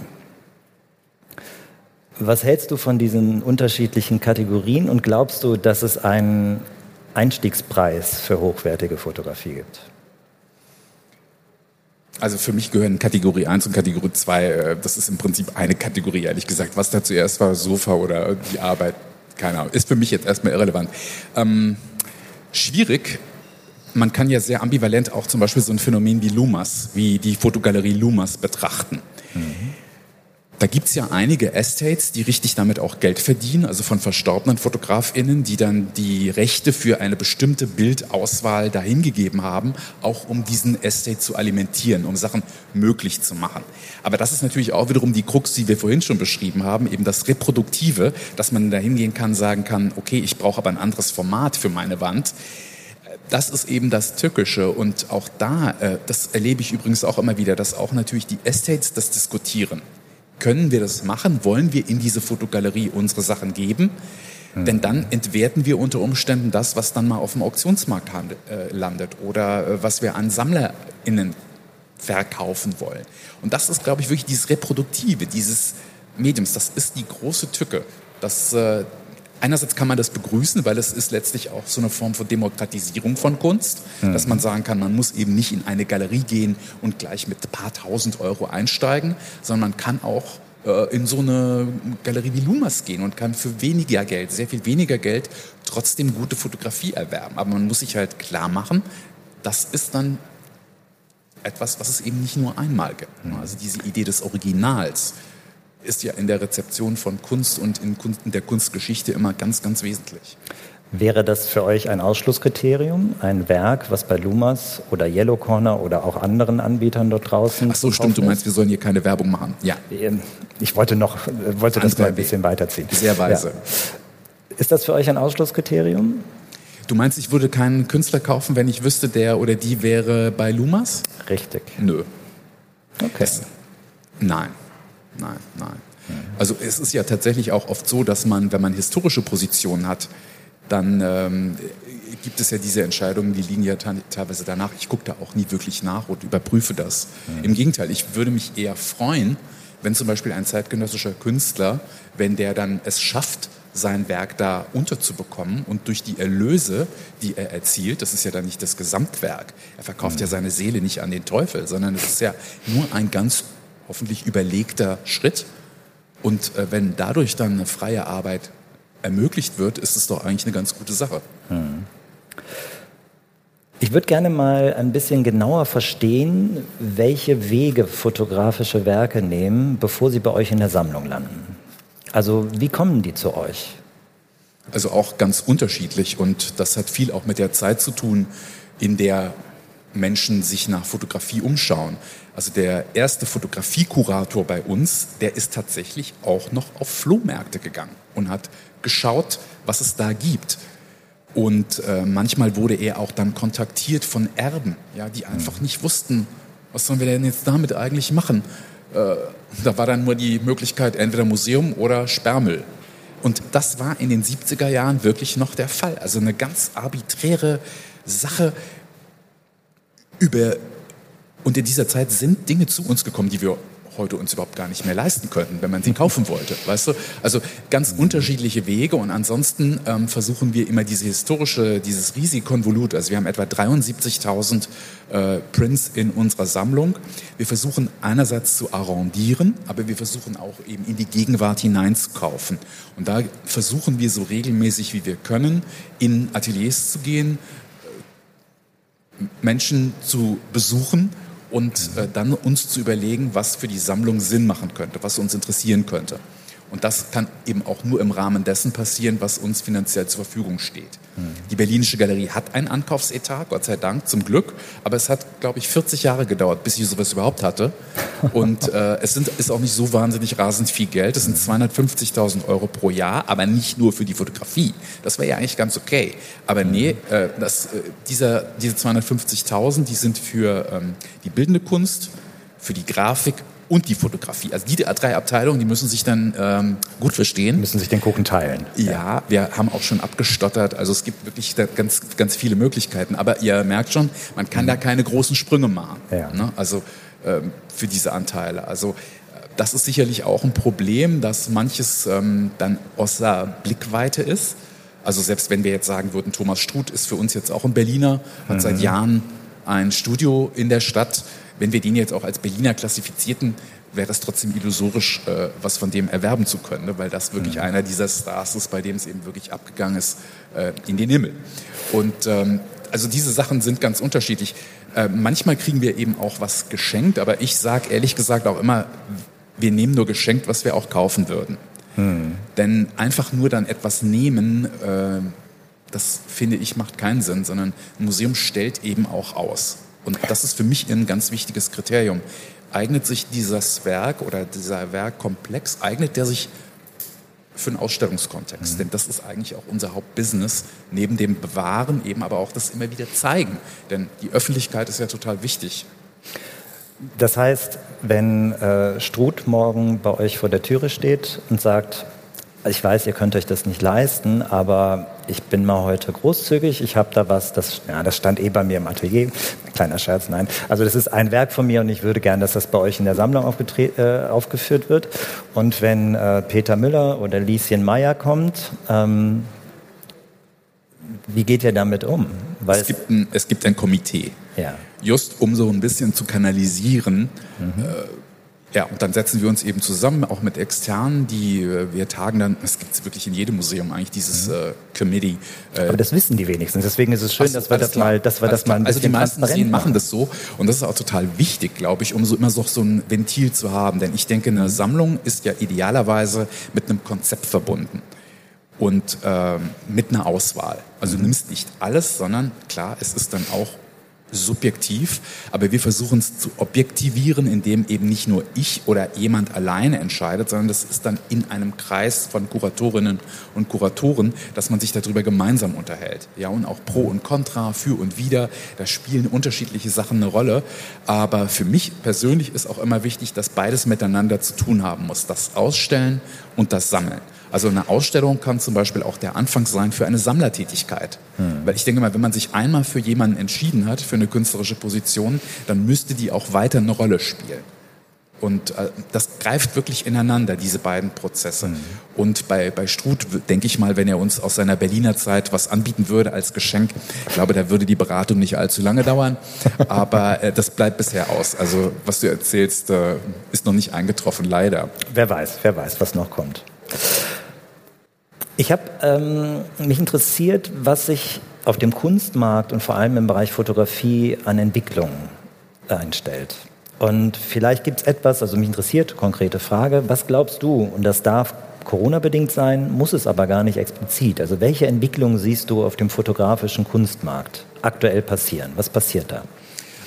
Speaker 2: Was hältst du von diesen unterschiedlichen Kategorien und glaubst du, dass es einen Einstiegspreis für hochwertige Fotografie gibt?
Speaker 3: Also für mich gehören Kategorie 1 und Kategorie 2, äh, das ist im Prinzip eine Kategorie, ehrlich gesagt. Was da zuerst war, Sofa oder die Arbeit, keine Ahnung, ist für mich jetzt erstmal irrelevant. Ähm, schwierig, man kann ja sehr ambivalent auch zum Beispiel so ein Phänomen wie Lumas, wie die Fotogalerie Lumas betrachten. Mhm. Da gibt's ja einige Estates, die richtig damit auch Geld verdienen, also von verstorbenen FotografInnen, die dann die Rechte für eine bestimmte Bildauswahl dahingegeben haben, auch um diesen Estate zu alimentieren, um Sachen möglich zu machen. Aber das ist natürlich auch wiederum die Krux, die wir vorhin schon beschrieben haben, eben das Reproduktive, dass man da hingehen kann, sagen kann, okay, ich brauche aber ein anderes Format für meine Wand das ist eben das Tückische und auch da, äh, das erlebe ich übrigens auch immer wieder, dass auch natürlich die Estates das diskutieren. Können wir das machen? Wollen wir in diese Fotogalerie unsere Sachen geben? Mhm. Denn dann entwerten wir unter Umständen das, was dann mal auf dem Auktionsmarkt handelt, äh, landet oder äh, was wir an SammlerInnen verkaufen wollen. Und das ist, glaube ich, wirklich dieses Reproduktive, dieses Mediums. Das ist die große Tücke. Das, äh, einerseits kann man das begrüßen, weil es ist letztlich auch so eine Form von Demokratisierung von Kunst, mhm. dass man sagen kann, man muss eben nicht in eine Galerie gehen und gleich mit ein paar tausend Euro einsteigen, sondern man kann auch äh, in so eine Galerie wie Lumas gehen und kann für weniger Geld, sehr viel weniger Geld, trotzdem gute Fotografie erwerben. Aber man muss sich halt klar machen, das ist dann etwas, was es eben nicht nur einmal gibt. Mhm. Also diese Idee des Originals ist ja in der Rezeption von Kunst und in, Kunst, in der Kunstgeschichte immer ganz, ganz wesentlich.
Speaker 2: Wäre das für euch ein Ausschlusskriterium, ein Werk, was bei Lumas oder Yellow Corner oder auch anderen Anbietern dort draußen?
Speaker 3: Ach so, stimmt. Du meinst, wir sollen hier keine Werbung machen?
Speaker 2: Ja. Ähm, ich wollte noch, wollte das mal ein bisschen weiterziehen.
Speaker 3: Sehr weise. Ja.
Speaker 2: Ist das für euch ein Ausschlusskriterium?
Speaker 3: Du meinst, ich würde keinen Künstler kaufen, wenn ich wüsste, der oder die wäre bei Lumas?
Speaker 2: Richtig.
Speaker 3: Nö.
Speaker 2: Okay.
Speaker 3: Das, nein nein, nein. Also es ist ja tatsächlich auch oft so, dass man, wenn man historische Positionen hat, dann ähm, gibt es ja diese Entscheidungen, die liegen ja teilweise danach. Ich gucke da auch nie wirklich nach und überprüfe das. Mhm. Im Gegenteil, ich würde mich eher freuen, wenn zum Beispiel ein zeitgenössischer Künstler, wenn der dann es schafft, sein Werk da unterzubekommen und durch die Erlöse, die er erzielt, das ist ja dann nicht das Gesamtwerk, er verkauft mhm. ja seine Seele nicht an den Teufel, sondern es ist ja nur ein ganz hoffentlich überlegter Schritt. Und äh, wenn dadurch dann eine freie Arbeit ermöglicht wird, ist es doch eigentlich eine ganz gute Sache. Hm.
Speaker 2: Ich würde gerne mal ein bisschen genauer verstehen, welche Wege fotografische Werke nehmen, bevor sie bei euch in der Sammlung landen. Also wie kommen die zu euch?
Speaker 3: Also auch ganz unterschiedlich und das hat viel auch mit der Zeit zu tun, in der Menschen sich nach Fotografie umschauen. Also der erste Fotografiekurator bei uns, der ist tatsächlich auch noch auf Flohmärkte gegangen und hat geschaut, was es da gibt. Und äh, manchmal wurde er auch dann kontaktiert von Erben, ja, die einfach mhm. nicht wussten, was sollen wir denn jetzt damit eigentlich machen. Äh, da war dann nur die Möglichkeit, entweder Museum oder Sperrmüll. Und das war in den 70er Jahren wirklich noch der Fall. Also eine ganz arbiträre Sache über, und in dieser Zeit sind Dinge zu uns gekommen, die wir heute uns überhaupt gar nicht mehr leisten könnten, wenn man sie kaufen wollte. Weißt du? Also ganz unterschiedliche Wege und ansonsten ähm, versuchen wir immer diese historische, dieses riesige Konvolut. Also wir haben etwa 73.000 äh, Prints in unserer Sammlung. Wir versuchen einerseits zu arrondieren, aber wir versuchen auch eben in die Gegenwart hineinzukaufen. Und da versuchen wir so regelmäßig wie wir können, in Ateliers zu gehen, Menschen zu besuchen und äh, dann uns zu überlegen, was für die Sammlung Sinn machen könnte, was uns interessieren könnte. Und das kann eben auch nur im Rahmen dessen passieren, was uns finanziell zur Verfügung steht. Mhm. Die Berlinische Galerie hat einen Ankaufsetat, Gott sei Dank, zum Glück. Aber es hat, glaube ich, 40 Jahre gedauert, bis ich sowas überhaupt hatte. Und äh, es sind, ist auch nicht so wahnsinnig rasend viel Geld. Es sind 250.000 Euro pro Jahr, aber nicht nur für die Fotografie. Das wäre ja eigentlich ganz okay. Aber nee, äh, das, äh, dieser, diese 250.000, die sind für ähm, die bildende Kunst, für die Grafik und die Fotografie. Also die drei Abteilungen, die müssen sich dann ähm, gut verstehen.
Speaker 2: Müssen sich den Kuchen teilen.
Speaker 3: Ja, wir haben auch schon abgestottert. Also es gibt wirklich ganz, ganz viele Möglichkeiten. Aber ihr merkt schon, man kann mhm. da keine großen Sprünge machen. Ja. Ne? Also ähm, für diese Anteile. Also äh, das ist sicherlich auch ein Problem, dass manches ähm, dann außer Blickweite ist. Also selbst wenn wir jetzt sagen würden, Thomas Struth ist für uns jetzt auch ein Berliner, hat mhm. seit Jahren ein Studio in der Stadt wenn wir den jetzt auch als Berliner klassifizierten, wäre das trotzdem illusorisch, äh, was von dem erwerben zu können, ne? weil das wirklich mhm. einer dieser Stars ist, bei dem es eben wirklich abgegangen ist äh, in den Himmel. Und ähm, also diese Sachen sind ganz unterschiedlich. Äh, manchmal kriegen wir eben auch was geschenkt, aber ich sage ehrlich gesagt auch immer, wir nehmen nur geschenkt, was wir auch kaufen würden. Mhm. Denn einfach nur dann etwas nehmen, äh, das finde ich macht keinen Sinn, sondern ein Museum stellt eben auch aus. Und das ist für mich ein ganz wichtiges Kriterium. Eignet sich dieses Werk oder dieser Werkkomplex, eignet der sich für einen Ausstellungskontext? Mhm. Denn das ist eigentlich auch unser Hauptbusiness, neben dem Bewahren eben aber auch das immer wieder zeigen. Denn die Öffentlichkeit ist ja total wichtig.
Speaker 2: Das heißt, wenn äh, Struth morgen bei euch vor der Türe steht und sagt, ich weiß, ihr könnt euch das nicht leisten, aber ich bin mal heute großzügig. Ich habe da was, das, ja, das stand eh bei mir im Atelier. Kleiner Scherz, nein. Also das ist ein Werk von mir und ich würde gerne, dass das bei euch in der Sammlung äh, aufgeführt wird. Und wenn äh, Peter Müller oder Lieschen Meyer kommt, ähm, wie geht ihr damit um?
Speaker 3: Es, gibt ein, es gibt ein Komitee. Ja. Just um so ein bisschen zu kanalisieren, mhm. äh, ja, und dann setzen wir uns eben zusammen, auch mit Externen, die äh, wir tagen dann, das gibt es wirklich in jedem Museum eigentlich, dieses mhm. äh, Committee.
Speaker 2: Äh, Aber das wissen die wenigstens, deswegen ist es schön, so, dass wir das klar. mal, dass wir das mal ein
Speaker 3: Also die meisten Museen machen das so und das ist auch total wichtig, glaube ich, um so immer so, so ein Ventil zu haben. Denn ich denke, eine Sammlung ist ja idealerweise mit einem Konzept verbunden und äh, mit einer Auswahl. Also du nimmst nicht alles, sondern klar, es ist dann auch subjektiv, aber wir versuchen es zu objektivieren, indem eben nicht nur ich oder jemand alleine entscheidet, sondern das ist dann in einem Kreis von Kuratorinnen und Kuratoren, dass man sich darüber gemeinsam unterhält. Ja, und auch Pro und Contra, für und wider, da spielen unterschiedliche Sachen eine Rolle. Aber für mich persönlich ist auch immer wichtig, dass beides miteinander zu tun haben muss. Das Ausstellen und das Sammeln. Also eine Ausstellung kann zum Beispiel auch der Anfang sein für eine Sammlertätigkeit. Hm. Weil ich denke mal, wenn man sich einmal für jemanden entschieden hat, für eine künstlerische Position, dann müsste die auch weiter eine Rolle spielen. Und äh, das greift wirklich ineinander, diese beiden Prozesse. Mhm. Und bei, bei Struth denke ich mal, wenn er uns aus seiner Berliner Zeit was anbieten würde als Geschenk, ich glaube, da würde die Beratung nicht allzu lange dauern. Aber äh, das bleibt bisher aus. Also was du erzählst, äh, ist noch nicht eingetroffen, leider.
Speaker 2: Wer weiß, wer weiß, was noch kommt. Ich habe ähm, mich interessiert, was sich auf dem Kunstmarkt und vor allem im Bereich Fotografie an Entwicklungen einstellt. Und vielleicht gibt es etwas, also mich interessiert, konkrete Frage, was glaubst du, und das darf Corona-bedingt sein, muss es aber gar nicht explizit. Also welche Entwicklungen siehst du auf dem fotografischen Kunstmarkt aktuell passieren? Was passiert da?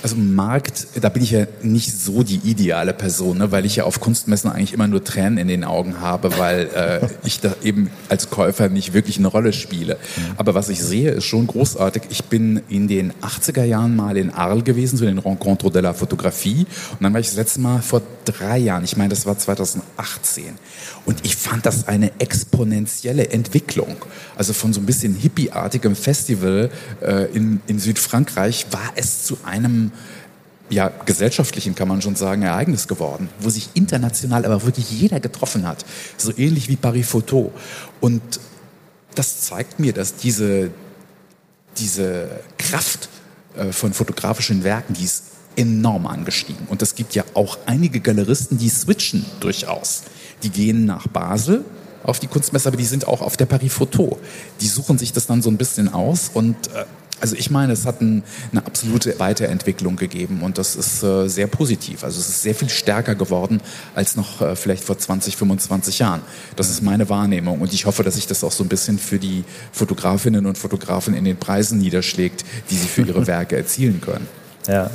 Speaker 3: Also Markt, da bin ich ja nicht so die ideale Person, ne, weil ich ja auf Kunstmessen eigentlich immer nur Tränen in den Augen habe, weil äh, ich da eben als Käufer nicht wirklich eine Rolle spiele. Aber was ich sehe, ist schon großartig. Ich bin in den 80er Jahren mal in Arles gewesen, zu den Rencontres de la Photographie. Und dann war ich das letzte Mal vor drei Jahren, ich meine, das war 2018. Und ich fand das eine exponentielle Entwicklung. Also von so ein bisschen hippieartigem Festival äh, in, in Südfrankreich war es zu einem ja, gesellschaftlichen, kann man schon sagen, Ereignis geworden, wo sich international aber wirklich jeder getroffen hat. So ähnlich wie Paris Photo. Und das zeigt mir, dass diese, diese Kraft äh, von fotografischen Werken, die ist enorm angestiegen. Und es gibt ja auch einige Galeristen, die switchen durchaus. Die gehen nach Basel auf die Kunstmesse, aber die sind auch auf der Paris Photo. Die suchen sich das dann so ein bisschen aus und äh, also ich meine, es hat ein, eine absolute Weiterentwicklung gegeben und das ist äh, sehr positiv. Also es ist sehr viel stärker geworden als noch äh, vielleicht vor 20, 25 Jahren. Das ist meine Wahrnehmung und ich hoffe, dass sich das auch so ein bisschen für die Fotografinnen und Fotografen in den Preisen niederschlägt, die sie für ihre Werke erzielen können.
Speaker 2: Ja,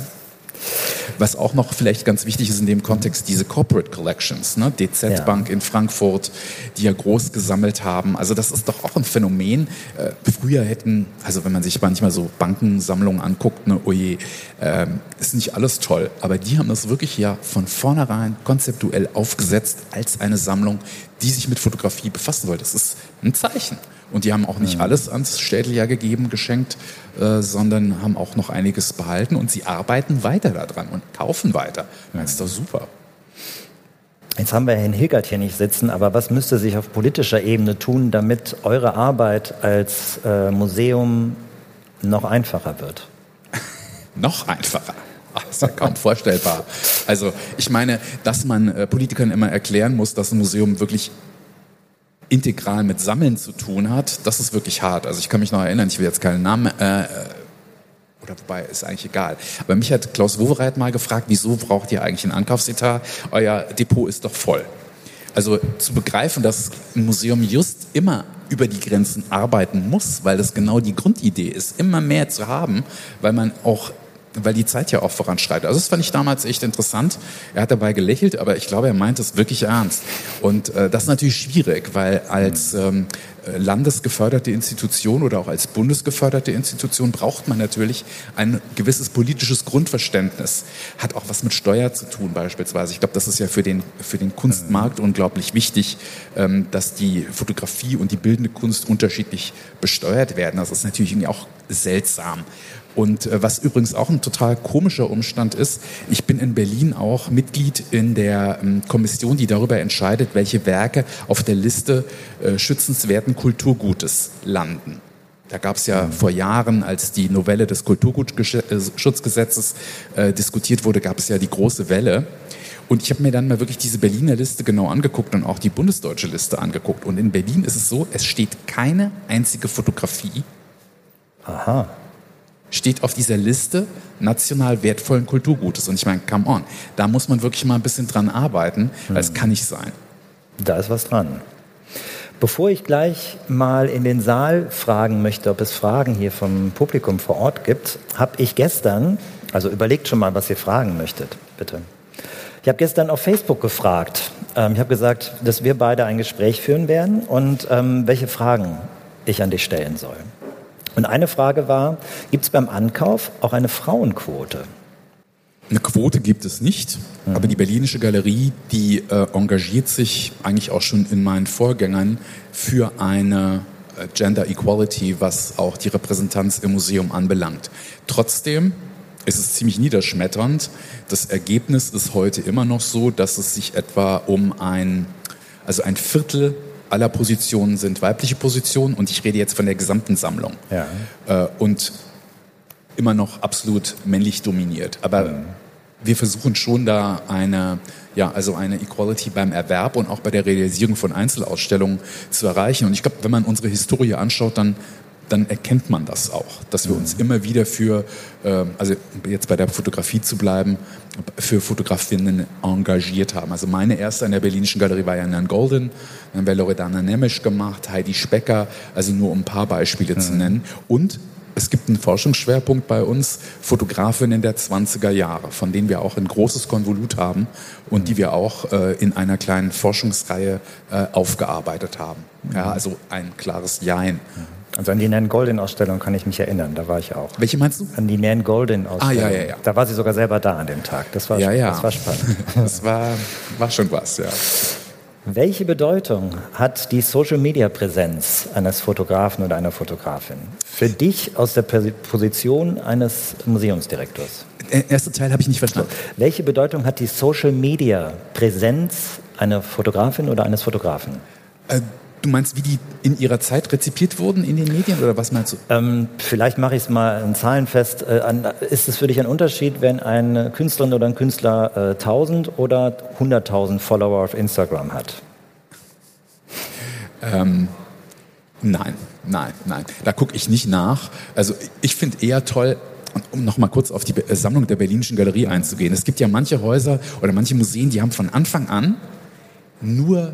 Speaker 3: was auch noch vielleicht ganz wichtig ist in dem Kontext, diese Corporate Collections, ne? DZ ja. Bank in Frankfurt, die ja groß gesammelt haben. Also das ist doch auch ein Phänomen. Äh, früher hätten, also wenn man sich manchmal so Bankensammlungen anguckt, ne, oje, äh, ist nicht alles toll. Aber die haben das wirklich ja von vornherein konzeptuell aufgesetzt als eine Sammlung, die sich mit Fotografie befassen wollte. Das ist ein Zeichen. Und die haben auch nicht alles ans Städteljahr gegeben, geschenkt, äh, sondern haben auch noch einiges behalten und sie arbeiten weiter daran und kaufen weiter. Das ist doch super.
Speaker 2: Jetzt haben wir Herrn Hilgert hier nicht sitzen, aber was müsste sich auf politischer Ebene tun, damit eure Arbeit als äh, Museum noch einfacher wird?
Speaker 3: noch einfacher? Ach, ist ja kaum vorstellbar. Also ich meine, dass man äh, Politikern immer erklären muss, dass ein Museum wirklich integral mit Sammeln zu tun hat, das ist wirklich hart. Also ich kann mich noch erinnern, ich will jetzt keinen Namen, äh, oder wobei, ist eigentlich egal. Aber mich hat Klaus Wowereit mal gefragt, wieso braucht ihr eigentlich einen Ankaufsetat? Euer Depot ist doch voll. Also zu begreifen, dass ein Museum just immer über die Grenzen arbeiten muss, weil das genau die Grundidee ist, immer mehr zu haben, weil man auch weil die Zeit ja auch voranschreitet. Also das fand ich damals echt interessant. Er hat dabei gelächelt, aber ich glaube, er meint es wirklich ernst. Und äh, das ist natürlich schwierig, weil als ähm, landesgeförderte Institution oder auch als bundesgeförderte Institution braucht man natürlich ein gewisses politisches Grundverständnis. Hat auch was mit Steuer zu tun beispielsweise. Ich glaube, das ist ja für den, für den Kunstmarkt unglaublich wichtig, ähm, dass die Fotografie und die bildende Kunst unterschiedlich besteuert werden. Das ist natürlich auch seltsam. Und äh, was übrigens auch ein total komischer Umstand ist, ich bin in Berlin auch Mitglied in der ähm, Kommission, die darüber entscheidet, welche Werke auf der Liste äh, schützenswerten Kulturgutes landen. Da gab es ja mhm. vor Jahren, als die Novelle des Kulturschutzgesetzes äh, diskutiert wurde, gab es ja die große Welle. Und ich habe mir dann mal wirklich diese Berliner Liste genau angeguckt und auch die bundesdeutsche Liste angeguckt. Und in Berlin ist es so, es steht keine einzige Fotografie.
Speaker 2: Aha
Speaker 3: steht auf dieser Liste national wertvollen Kulturgutes. Und ich meine, come on, da muss man wirklich mal ein bisschen dran arbeiten, weil es hm. kann nicht sein.
Speaker 2: Da ist was dran. Bevor ich gleich mal in den Saal fragen möchte, ob es Fragen hier vom Publikum vor Ort gibt, habe ich gestern, also überlegt schon mal, was ihr fragen möchtet, bitte. Ich habe gestern auf Facebook gefragt. Ähm, ich habe gesagt, dass wir beide ein Gespräch führen werden und ähm, welche Fragen ich an dich stellen soll. Und eine Frage war, gibt es beim Ankauf auch eine Frauenquote?
Speaker 3: Eine Quote gibt es nicht, mhm. aber die Berlinische Galerie, die äh, engagiert sich eigentlich auch schon in meinen Vorgängern für eine äh, Gender Equality, was auch die Repräsentanz im Museum anbelangt. Trotzdem ist es ziemlich niederschmetternd. Das Ergebnis ist heute immer noch so, dass es sich etwa um ein, also ein Viertel aller Positionen sind weibliche Positionen und ich rede jetzt von der gesamten Sammlung.
Speaker 2: Ja.
Speaker 3: Äh, und immer noch absolut männlich dominiert. Aber mhm. wir versuchen schon da eine, ja, also eine Equality beim Erwerb und auch bei der Realisierung von Einzelausstellungen zu erreichen. Und ich glaube, wenn man unsere Historie anschaut, dann dann erkennt man das auch, dass wir uns mhm. immer wieder für, äh, also jetzt bei der Fotografie zu bleiben, für Fotografinnen engagiert haben. Also meine erste in der Berlinischen Galerie war ja Nan Golden, dann haben wir Loredana Nemisch gemacht, Heidi Specker, also nur um ein paar Beispiele mhm. zu nennen. Und es gibt einen Forschungsschwerpunkt bei uns, Fotografinnen der 20er Jahre, von denen wir auch ein großes Konvolut haben und die wir auch äh, in einer kleinen Forschungsreihe äh, aufgearbeitet haben. Ja, also ein klares Jein.
Speaker 2: Also an die Nan Golden-Ausstellung kann ich mich erinnern, da war ich auch.
Speaker 3: Welche meinst du?
Speaker 2: An die Nan Golden-Ausstellung.
Speaker 3: Ah, ja, ja, ja.
Speaker 2: Da war sie sogar selber da an dem Tag. Das war,
Speaker 3: ja, ja.
Speaker 2: Das war spannend.
Speaker 3: Das war, war schon was, ja.
Speaker 2: Welche Bedeutung hat die Social-Media-Präsenz eines Fotografen oder einer Fotografin für dich aus der Position eines Museumsdirektors?
Speaker 3: Der erste Teil habe ich nicht verstanden.
Speaker 2: Welche Bedeutung hat die Social-Media-Präsenz einer Fotografin oder eines Fotografen?
Speaker 3: Äh, Du meinst, wie die in ihrer Zeit rezipiert wurden in den Medien oder was meinst du?
Speaker 2: Ähm, vielleicht mache ich es mal in Zahlen fest. Äh, ist es für dich ein Unterschied, wenn eine Künstlerin oder ein Künstler äh, 1000 oder 100.000 Follower auf Instagram hat?
Speaker 3: Ähm, nein, nein, nein. Da gucke ich nicht nach. Also ich finde eher toll, um noch mal kurz auf die Sammlung der Berlinischen Galerie einzugehen. Es gibt ja manche Häuser oder manche Museen, die haben von Anfang an nur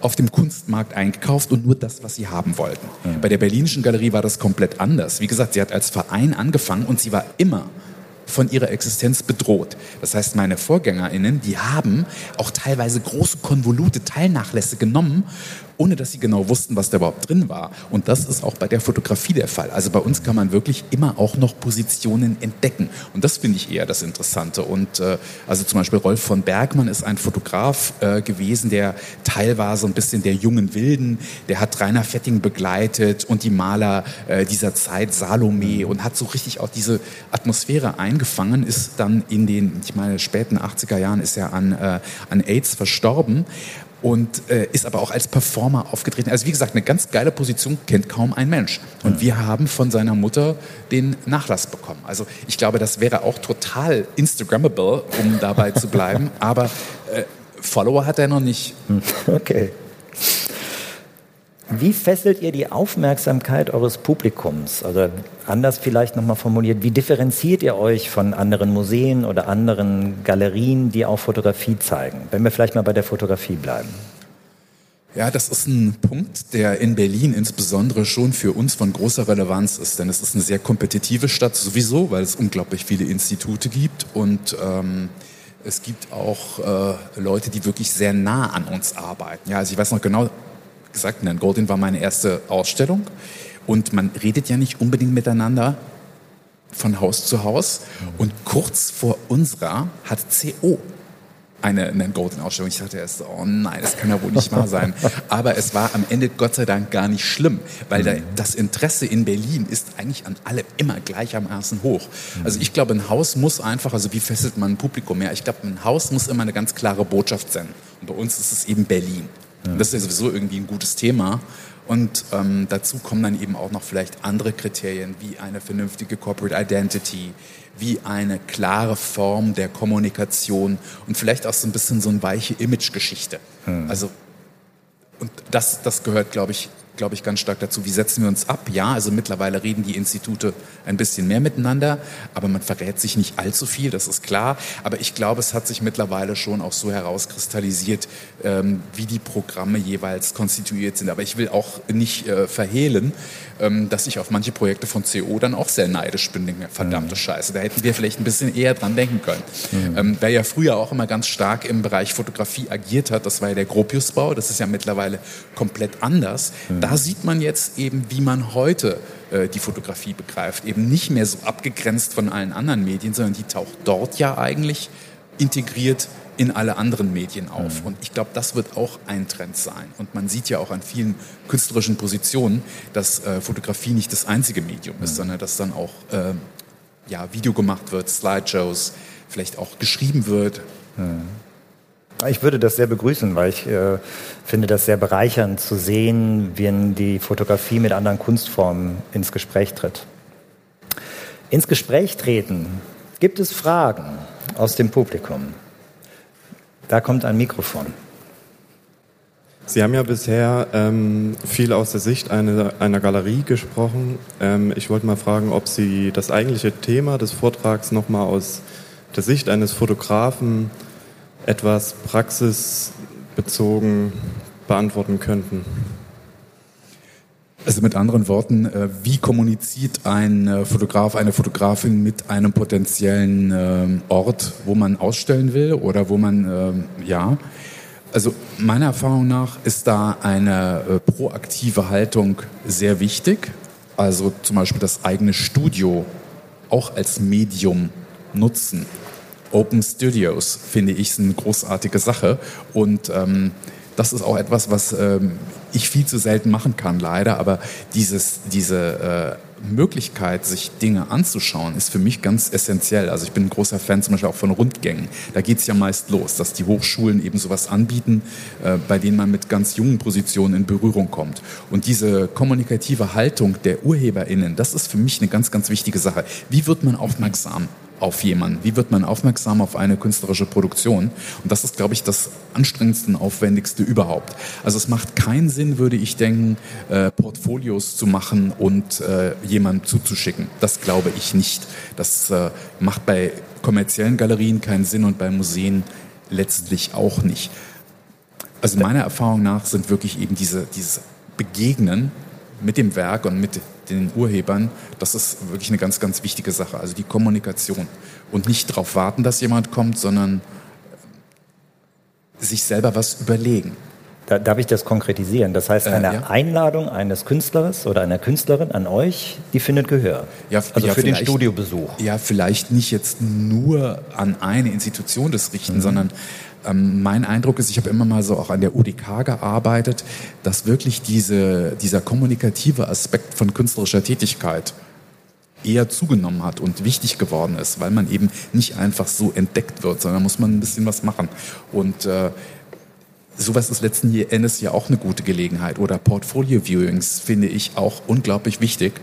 Speaker 3: auf dem Kunstmarkt eingekauft und nur das, was sie haben wollten. Mhm. Bei der Berlinischen Galerie war das komplett anders. Wie gesagt, sie hat als Verein angefangen und sie war immer von ihrer Existenz bedroht. Das heißt, meine VorgängerInnen, die haben auch teilweise große Konvolute, Teilnachlässe genommen ohne dass sie genau wussten, was da überhaupt drin war. Und das ist auch bei der Fotografie der Fall. Also bei uns kann man wirklich immer auch noch Positionen entdecken. Und das finde ich eher das Interessante. Und äh, also zum Beispiel Rolf von Bergmann ist ein Fotograf äh, gewesen, der Teil war so ein bisschen der jungen Wilden. Der hat Rainer Fetting begleitet und die Maler äh, dieser Zeit, Salome, und hat so richtig auch diese Atmosphäre eingefangen, ist dann in den, ich meine, späten 80er Jahren ist er an, äh, an AIDS verstorben und äh, ist aber auch als Performer aufgetreten. Also wie gesagt, eine ganz geile Position kennt kaum ein Mensch. Und ja. wir haben von seiner Mutter den Nachlass bekommen. Also ich glaube, das wäre auch total Instagrammable, um dabei zu bleiben. aber äh, Follower hat er noch nicht.
Speaker 2: Okay. Wie fesselt ihr die Aufmerksamkeit eures Publikums? Also anders vielleicht nochmal formuliert, wie differenziert ihr euch von anderen Museen oder anderen Galerien, die auch Fotografie zeigen? Wenn wir vielleicht mal bei der Fotografie bleiben.
Speaker 3: Ja, das ist ein Punkt, der in Berlin insbesondere schon für uns von großer Relevanz ist, denn es ist eine sehr kompetitive Stadt sowieso, weil es unglaublich viele Institute gibt und ähm, es gibt auch äh, Leute, die wirklich sehr nah an uns arbeiten. Ja, also ich weiß noch genau, gesagt, Nan Goldin war meine erste Ausstellung. Und man redet ja nicht unbedingt miteinander von Haus zu Haus. Und kurz vor unserer hat CO eine Nan Golden Ausstellung. Ich dachte erst, oh nein, das kann ja wohl nicht wahr sein. Aber es war am Ende Gott sei Dank gar nicht schlimm, weil da, das Interesse in Berlin ist eigentlich an alle immer gleichermaßen hoch. Also ich glaube, ein Haus muss einfach, also wie fesselt man ein Publikum mehr? Ich glaube, ein Haus muss immer eine ganz klare Botschaft senden. Und bei uns ist es eben Berlin. Ja. Das ist ja sowieso irgendwie ein gutes Thema. Und ähm, dazu kommen dann eben auch noch vielleicht andere Kriterien wie eine vernünftige Corporate Identity, wie eine klare Form der Kommunikation und vielleicht auch so ein bisschen so eine weiche Imagegeschichte. Hm. Also und das, das gehört, glaube ich, glaube ich, ganz stark dazu. Wie setzen wir uns ab? Ja, also mittlerweile reden die Institute ein bisschen mehr miteinander, aber man verrät sich nicht allzu viel, das ist klar. Aber ich glaube, es hat sich mittlerweile schon auch so herauskristallisiert, ähm, wie die Programme jeweils konstituiert sind. Aber ich will auch nicht äh, verhehlen, ähm, dass ich auf manche Projekte von CO dann auch sehr neidisch bin. Denke, verdammte mhm. Scheiße, da hätten wir vielleicht ein bisschen eher dran denken können. Mhm. Ähm, wer ja früher auch immer ganz stark im Bereich Fotografie agiert hat, das war ja der Gropiusbau, das ist ja mittlerweile komplett anders. Mhm. Da sieht man jetzt eben, wie man heute äh, die Fotografie begreift. Eben nicht mehr so abgegrenzt von allen anderen Medien, sondern die taucht dort ja eigentlich integriert in alle anderen Medien auf. Mhm. Und ich glaube, das wird auch ein Trend sein. Und man sieht ja auch an vielen künstlerischen Positionen, dass äh, Fotografie nicht das einzige Medium ist, mhm. sondern dass dann auch äh, ja, Video gemacht wird, Slideshows, vielleicht auch geschrieben wird. Mhm.
Speaker 2: Ich würde das sehr begrüßen, weil ich äh, finde das sehr bereichernd zu sehen, wenn die Fotografie mit anderen Kunstformen ins Gespräch tritt. Ins Gespräch treten. Gibt es Fragen aus dem Publikum? Da kommt ein Mikrofon.
Speaker 4: Sie haben ja bisher ähm, viel aus der Sicht einer, einer Galerie gesprochen. Ähm, ich wollte mal fragen, ob Sie das eigentliche Thema des Vortrags nochmal aus der Sicht eines Fotografen etwas praxisbezogen beantworten könnten?
Speaker 3: Also mit anderen Worten, äh, wie kommuniziert ein äh, Fotograf, eine Fotografin mit einem potenziellen ähm, Ort, wo man ausstellen will oder wo man, ähm, ja. Also meiner Erfahrung nach ist da eine äh, proaktive Haltung sehr wichtig. Also zum Beispiel das eigene Studio auch als Medium nutzen. Open Studios finde ich eine großartige Sache und ähm, das ist auch etwas, was ähm, ich viel zu selten machen kann, leider. Aber dieses, diese äh, Möglichkeit, sich Dinge anzuschauen, ist für mich ganz essentiell. Also ich bin ein großer Fan zum Beispiel auch von Rundgängen. Da geht es ja meist los, dass die Hochschulen eben sowas anbieten, äh, bei denen man mit ganz jungen Positionen in Berührung kommt. Und diese kommunikative Haltung der UrheberInnen, das ist für mich eine ganz, ganz wichtige Sache. Wie wird man aufmerksam? Auf jemanden? Wie wird man aufmerksam auf eine künstlerische Produktion? Und das ist, glaube ich, das anstrengendste aufwendigste überhaupt. Also es macht keinen Sinn, würde ich denken, äh, Portfolios zu machen und äh, jemandem zuzuschicken. Das glaube ich nicht. Das äh, macht bei kommerziellen Galerien keinen Sinn und bei Museen letztlich auch nicht. Also meiner Erfahrung nach sind wirklich eben diese, dieses Begegnen mit dem Werk und mit den Urhebern, das ist wirklich eine ganz, ganz wichtige Sache. Also die Kommunikation. Und nicht darauf warten, dass jemand kommt, sondern sich selber was überlegen.
Speaker 2: Da, darf ich das konkretisieren? Das heißt, eine äh, ja. Einladung eines Künstlers oder einer Künstlerin an euch, die findet Gehör.
Speaker 3: Ja, also ja, für den Studiobesuch. Ja, vielleicht nicht jetzt nur an eine Institution das richten, mhm. sondern ähm, mein Eindruck ist, ich habe immer mal so auch an der UDK gearbeitet, dass wirklich diese, dieser kommunikative Aspekt von künstlerischer Tätigkeit eher zugenommen hat und wichtig geworden ist, weil man eben nicht einfach so entdeckt wird, sondern muss man ein bisschen was machen. Und äh, sowas ist letzten Endes ja auch eine gute Gelegenheit. Oder Portfolio-Viewings finde ich auch unglaublich wichtig.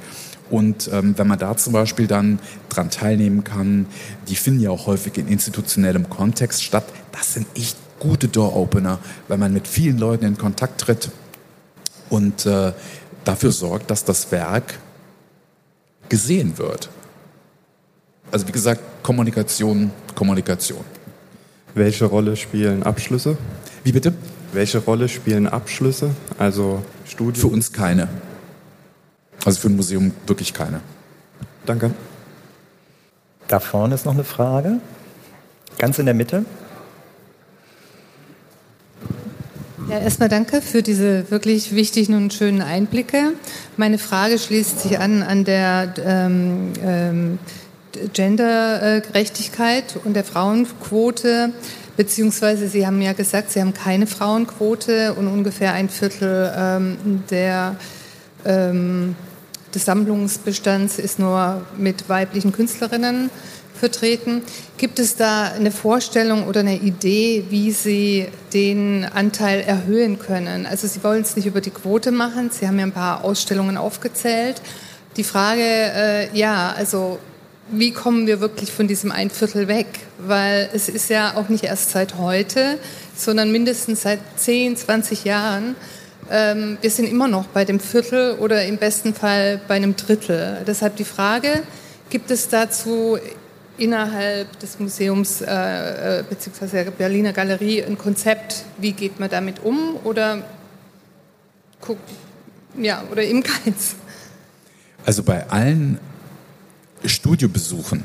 Speaker 3: Und ähm, wenn man da zum Beispiel dann dran teilnehmen kann, die finden ja auch häufig in institutionellem Kontext statt. Das sind echt gute Door-Opener, weil man mit vielen Leuten in Kontakt tritt und äh, dafür sorgt, dass das Werk gesehen wird. Also wie gesagt, Kommunikation, Kommunikation.
Speaker 4: Welche Rolle spielen Abschlüsse?
Speaker 3: Wie bitte?
Speaker 4: Welche Rolle spielen Abschlüsse, also Studien?
Speaker 3: Für uns keine. Also für ein Museum wirklich keine.
Speaker 4: Danke.
Speaker 2: Da vorne ist noch eine Frage. Ganz in der Mitte.
Speaker 5: Erstmal danke für diese wirklich wichtigen und schönen Einblicke. Meine Frage schließt sich an an der ähm, ähm, Gendergerechtigkeit und der Frauenquote. Beziehungsweise Sie haben ja gesagt, Sie haben keine Frauenquote und ungefähr ein Viertel ähm, der ähm, des Sammlungsbestands ist nur mit weiblichen Künstlerinnen vertreten. Gibt es da eine Vorstellung oder eine Idee, wie Sie den Anteil erhöhen können? Also Sie wollen es nicht über die Quote machen. Sie haben ja ein paar Ausstellungen aufgezählt. Die Frage, äh, ja, also wie kommen wir wirklich von diesem ein Viertel weg? Weil es ist ja auch nicht erst seit heute, sondern mindestens seit 10, 20 Jahren ähm, wir sind immer noch bei dem Viertel oder im besten Fall bei einem Drittel. Deshalb die Frage, gibt es dazu innerhalb des Museums äh, äh bzw. der Berliner Galerie ein Konzept, wie geht man damit um oder, guck, ja, oder im Keins?
Speaker 3: Also bei allen Studiobesuchen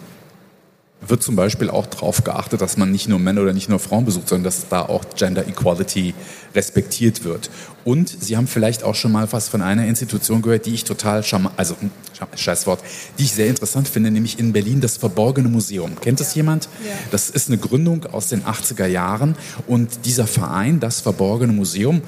Speaker 3: wird zum Beispiel auch darauf geachtet, dass man nicht nur Männer oder nicht nur Frauen besucht, sondern dass da auch Gender Equality respektiert wird. Und Sie haben vielleicht auch schon mal was von einer Institution gehört, die ich total also hm, Scheißwort, die ich sehr interessant finde, nämlich in Berlin das Verborgene Museum. Kennt das jemand? Ja. Das ist eine Gründung aus den 80er Jahren und dieser Verein, das Verborgene Museum,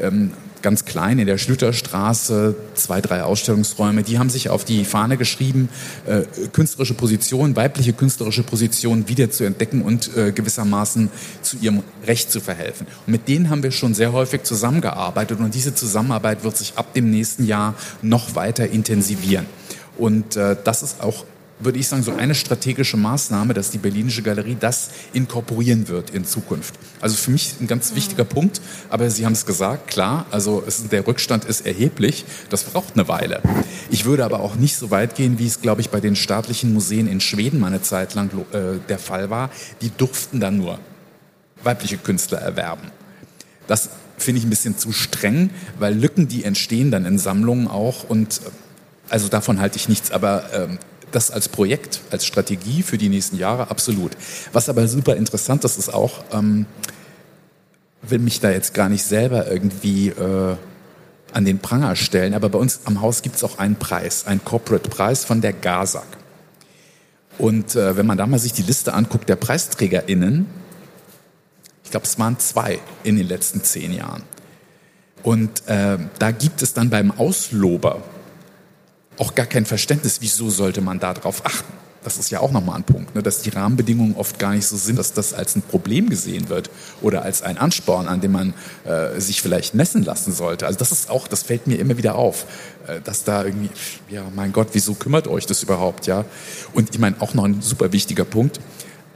Speaker 3: ähm, ganz klein in der Schlüterstraße, zwei, drei Ausstellungsräume. Die haben sich auf die Fahne geschrieben, äh, künstlerische Positionen, weibliche künstlerische Positionen wieder zu entdecken und äh, gewissermaßen zu ihrem Recht zu verhelfen. Und mit denen haben wir schon sehr häufig zusammengearbeitet und diese Zusammenarbeit wird sich ab dem nächsten Jahr noch weiter intensivieren. Und äh, das ist auch würde ich sagen, so eine strategische Maßnahme, dass die Berlinische Galerie das inkorporieren wird in Zukunft. Also für mich ein ganz wichtiger mhm. Punkt, aber Sie haben es gesagt, klar, also es, der Rückstand ist erheblich, das braucht eine Weile. Ich würde aber auch nicht so weit gehen, wie es, glaube ich, bei den staatlichen Museen in Schweden mal eine Zeit lang äh, der Fall war. Die durften dann nur weibliche Künstler erwerben. Das finde ich ein bisschen zu streng, weil Lücken, die entstehen dann in Sammlungen auch und äh, also davon halte ich nichts, aber ähm, das als Projekt, als Strategie für die nächsten Jahre absolut. Was aber super interessant ist, ist auch, ähm, will mich da jetzt gar nicht selber irgendwie äh, an den Pranger stellen, aber bei uns am Haus gibt es auch einen Preis, einen Corporate-Preis von der GASAG. Und äh, wenn man da mal sich die Liste anguckt der PreisträgerInnen, ich glaube, es waren zwei in den letzten zehn Jahren. Und äh, da gibt es dann beim Auslober auch gar kein Verständnis, wieso sollte man da drauf achten. Das ist ja auch nochmal ein Punkt, ne, dass die Rahmenbedingungen oft gar nicht so sind, dass das als ein Problem gesehen wird oder als ein Ansporn, an dem man äh, sich vielleicht messen lassen sollte. Also das ist auch, das fällt mir immer wieder auf, äh, dass da irgendwie, ja, mein Gott, wieso kümmert euch das überhaupt, ja? Und ich meine, auch noch ein super wichtiger Punkt.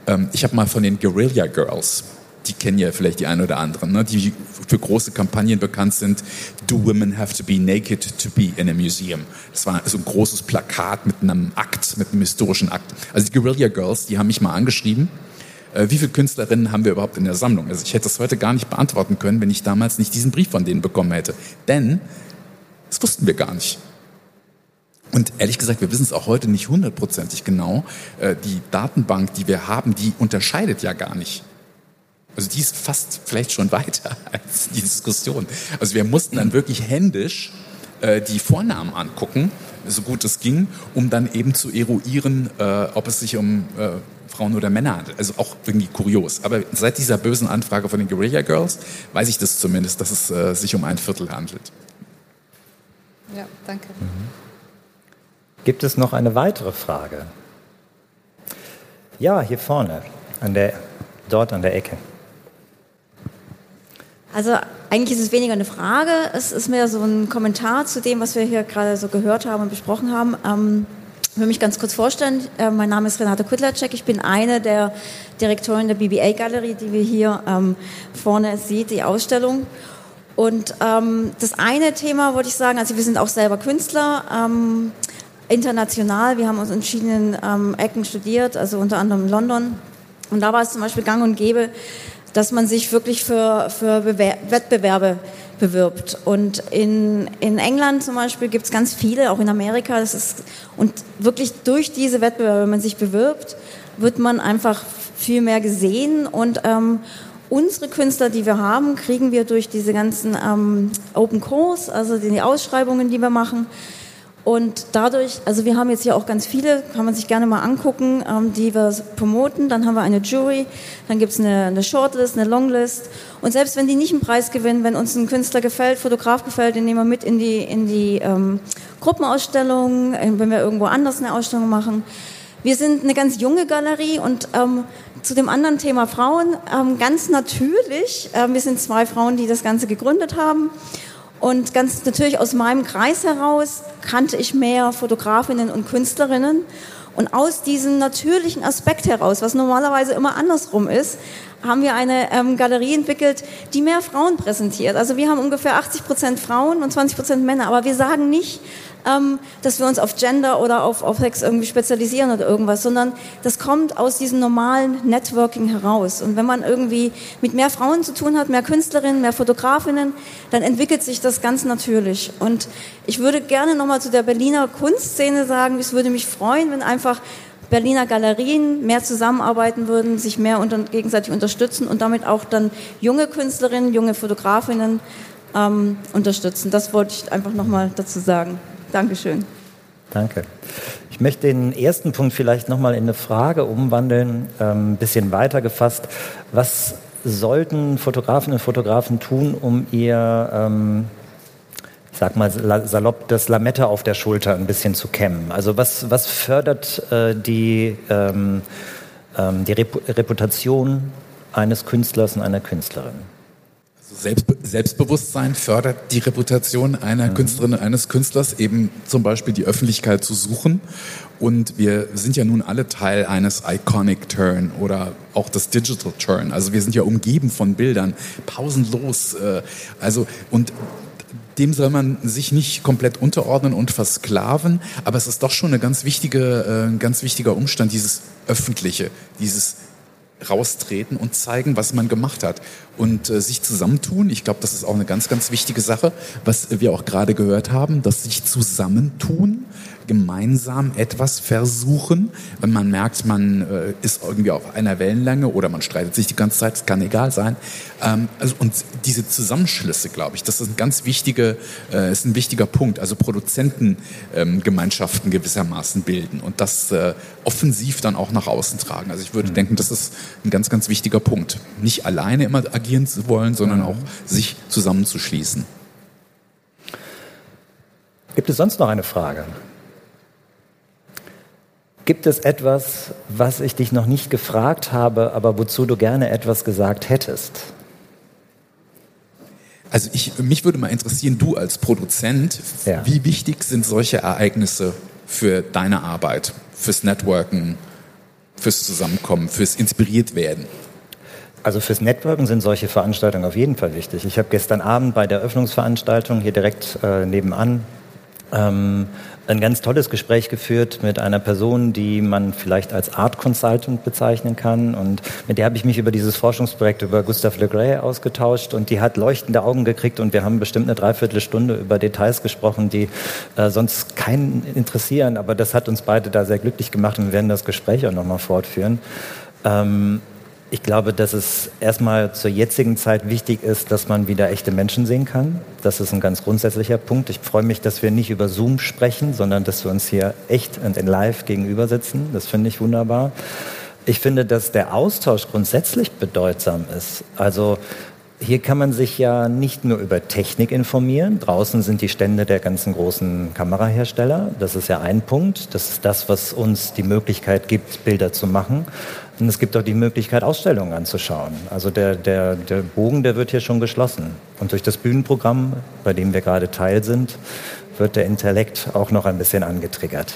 Speaker 3: Ähm, ich habe mal von den Guerilla Girls die kennen ja vielleicht die einen oder anderen, ne, die für große Kampagnen bekannt sind. Do women have to be naked to be in a museum? Das war so ein großes Plakat mit einem Akt, mit einem historischen Akt. Also die Guerilla Girls, die haben mich mal angeschrieben. Äh, wie viele Künstlerinnen haben wir überhaupt in der Sammlung? Also ich hätte das heute gar nicht beantworten können, wenn ich damals nicht diesen Brief von denen bekommen hätte. Denn das wussten wir gar nicht. Und ehrlich gesagt, wir wissen es auch heute nicht hundertprozentig genau. Äh, die Datenbank, die wir haben, die unterscheidet ja gar nicht also die ist fast vielleicht schon weiter als die Diskussion. Also wir mussten dann wirklich händisch äh, die Vornamen angucken, so gut es ging, um dann eben zu eruieren, äh, ob es sich um äh, Frauen oder Männer handelt. Also auch irgendwie kurios. Aber seit dieser bösen Anfrage von den Guerilla Girls weiß ich das zumindest, dass es äh, sich um ein Viertel handelt.
Speaker 5: Ja, danke. Mhm.
Speaker 2: Gibt es noch eine weitere Frage? Ja, hier vorne, an der, dort an der Ecke.
Speaker 6: Also eigentlich ist es weniger eine Frage, es ist mehr so ein Kommentar zu dem, was wir hier gerade so gehört haben und besprochen haben. Ähm, ich will mich ganz kurz vorstellen. Äh, mein Name ist Renate Kudlacek. Ich bin eine der Direktoren der BBA-Galerie, die wir hier ähm, vorne sieht, die Ausstellung. Und ähm, das eine Thema wollte ich sagen, also wir sind auch selber Künstler, ähm, international. Wir haben uns in verschiedenen ähm, Ecken studiert, also unter anderem in London. Und da war es zum Beispiel gang und gäbe, dass man sich wirklich für, für Wettbewerbe bewirbt. Und in, in England zum Beispiel gibt es ganz viele, auch in Amerika. Das ist, und wirklich durch diese Wettbewerbe, wenn man sich bewirbt, wird man einfach viel mehr gesehen. Und ähm, unsere Künstler, die wir haben, kriegen wir durch diese ganzen ähm, Open Calls, also die Ausschreibungen, die wir machen, und dadurch, also wir haben jetzt hier auch ganz viele, kann man sich gerne mal angucken, ähm, die wir promoten. Dann haben wir eine Jury, dann gibt es eine, eine Shortlist, eine Longlist. Und selbst wenn die nicht einen Preis gewinnen, wenn uns ein Künstler gefällt, Fotograf gefällt, den nehmen wir mit in die, in die ähm, Gruppenausstellung, äh, wenn wir irgendwo anders eine Ausstellung machen. Wir sind eine ganz junge Galerie und ähm, zu dem anderen Thema Frauen, ähm, ganz natürlich, äh, wir sind zwei Frauen, die das Ganze gegründet haben. Und ganz natürlich aus meinem Kreis heraus kannte ich mehr Fotografinnen und Künstlerinnen. Und aus diesem natürlichen Aspekt heraus, was normalerweise immer andersrum ist, haben wir eine ähm, Galerie entwickelt, die mehr Frauen präsentiert. Also wir haben ungefähr 80 Prozent Frauen und 20 Prozent Männer. Aber wir sagen nicht, ähm, dass wir uns auf Gender oder auf, auf Sex irgendwie spezialisieren oder irgendwas, sondern das kommt aus diesem normalen Networking heraus. Und wenn man irgendwie mit mehr Frauen zu tun hat, mehr Künstlerinnen, mehr Fotografinnen, dann entwickelt sich das ganz natürlich. Und ich würde gerne nochmal zu der Berliner Kunstszene sagen, es würde mich freuen, wenn einfach Berliner Galerien mehr zusammenarbeiten würden, sich mehr unter, gegenseitig unterstützen und damit auch dann junge Künstlerinnen, junge Fotografinnen ähm, unterstützen. Das wollte ich einfach nochmal dazu sagen. Dankeschön.
Speaker 2: Danke. Ich möchte den ersten Punkt vielleicht nochmal in eine Frage umwandeln, ein ähm, bisschen weiter gefasst. Was sollten Fotografinnen und Fotografen tun, um ihr, ähm, ich sag mal salopp, das Lametta auf der Schulter ein bisschen zu kämmen? Also was, was fördert äh, die, ähm, ähm die Reputation eines Künstlers und einer Künstlerin?
Speaker 3: Selbst, Selbstbewusstsein fördert die Reputation einer mhm. Künstlerin, eines Künstlers, eben zum Beispiel die Öffentlichkeit zu suchen. Und wir sind ja nun alle Teil eines Iconic Turn oder auch des Digital Turn. Also wir sind ja umgeben von Bildern, pausenlos. Äh, also und dem soll man sich nicht komplett unterordnen und versklaven, aber es ist doch schon eine ganz wichtige, äh, ein ganz wichtiger Umstand, dieses Öffentliche, dieses raustreten und zeigen, was man gemacht hat. Und äh, sich zusammentun, ich glaube, das ist auch eine ganz, ganz wichtige Sache, was wir auch gerade gehört haben, dass sich zusammentun gemeinsam etwas versuchen, wenn man merkt, man äh, ist irgendwie auf einer Wellenlänge oder man streitet sich die ganze Zeit, es kann egal sein. Ähm, also, und diese Zusammenschlüsse, glaube ich, das ist ein ganz wichtiger, äh, ist ein wichtiger Punkt. Also Produzentengemeinschaften ähm, gewissermaßen bilden und das äh, offensiv dann auch nach außen tragen. Also ich würde mhm. denken, das ist ein ganz, ganz wichtiger Punkt. Nicht alleine immer agieren zu wollen, sondern mhm. auch sich zusammenzuschließen.
Speaker 2: Gibt es sonst noch eine Frage? Gibt es etwas, was ich dich noch nicht gefragt habe, aber wozu du gerne etwas gesagt hättest?
Speaker 3: Also ich, mich würde mal interessieren, du als Produzent, ja. wie wichtig sind solche Ereignisse für deine Arbeit, fürs Networken, fürs Zusammenkommen, fürs inspiriert werden?
Speaker 2: Also fürs Networken sind solche Veranstaltungen auf jeden Fall wichtig. Ich habe gestern Abend bei der Öffnungsveranstaltung hier direkt äh, nebenan ähm, ein ganz tolles Gespräch geführt mit einer Person, die man vielleicht als Art Consultant bezeichnen kann. Und mit der habe ich mich über dieses Forschungsprojekt über Gustave Le Gray ausgetauscht und die hat leuchtende Augen gekriegt und wir haben bestimmt eine Dreiviertelstunde über Details gesprochen, die äh, sonst keinen interessieren. Aber das hat uns beide da sehr glücklich gemacht und wir werden das Gespräch auch nochmal fortführen. Ähm, ich glaube, dass es erstmal zur jetzigen Zeit wichtig ist, dass man wieder echte Menschen sehen kann. Das ist ein ganz grundsätzlicher Punkt. Ich freue mich, dass wir nicht über Zoom sprechen, sondern dass wir uns hier echt und in live gegenüber sitzen. Das finde ich wunderbar. Ich finde, dass der Austausch grundsätzlich bedeutsam ist. Also hier kann man sich ja nicht nur über Technik informieren. Draußen sind die Stände der ganzen großen Kamerahersteller. Das ist ja ein Punkt. Das ist das, was uns die Möglichkeit gibt, Bilder zu machen. Und es gibt auch die Möglichkeit, Ausstellungen anzuschauen. Also der, der, der Bogen, der wird hier schon geschlossen. Und durch das Bühnenprogramm, bei dem wir gerade Teil sind, wird der Intellekt auch noch ein bisschen angetriggert.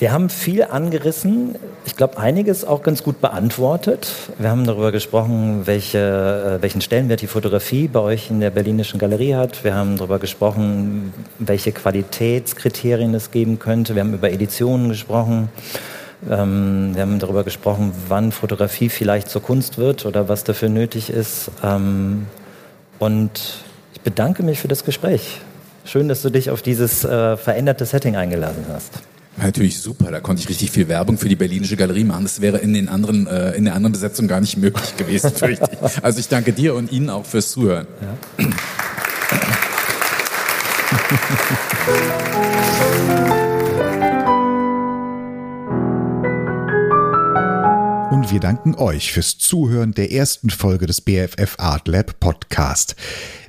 Speaker 2: Wir haben viel angerissen, ich glaube einiges auch ganz gut beantwortet. Wir haben darüber gesprochen, welche, äh, welchen Stellenwert die Fotografie bei euch in der Berlinischen Galerie hat. Wir haben darüber gesprochen, welche Qualitätskriterien es geben könnte. Wir haben über Editionen gesprochen. Ähm, wir haben darüber gesprochen, wann Fotografie vielleicht zur Kunst wird oder was dafür nötig ist. Ähm, und ich bedanke mich für das Gespräch. Schön, dass du dich auf dieses äh, veränderte Setting eingeladen hast.
Speaker 3: Natürlich super, da konnte ich richtig viel Werbung für die Berlinische Galerie machen. Das wäre in den anderen, äh, in der anderen Besetzung gar nicht möglich gewesen, fürchte ich. Also ich danke dir und Ihnen auch fürs Zuhören. Ja.
Speaker 1: Und wir danken euch fürs Zuhören der ersten Folge des BFF Art Lab Podcast.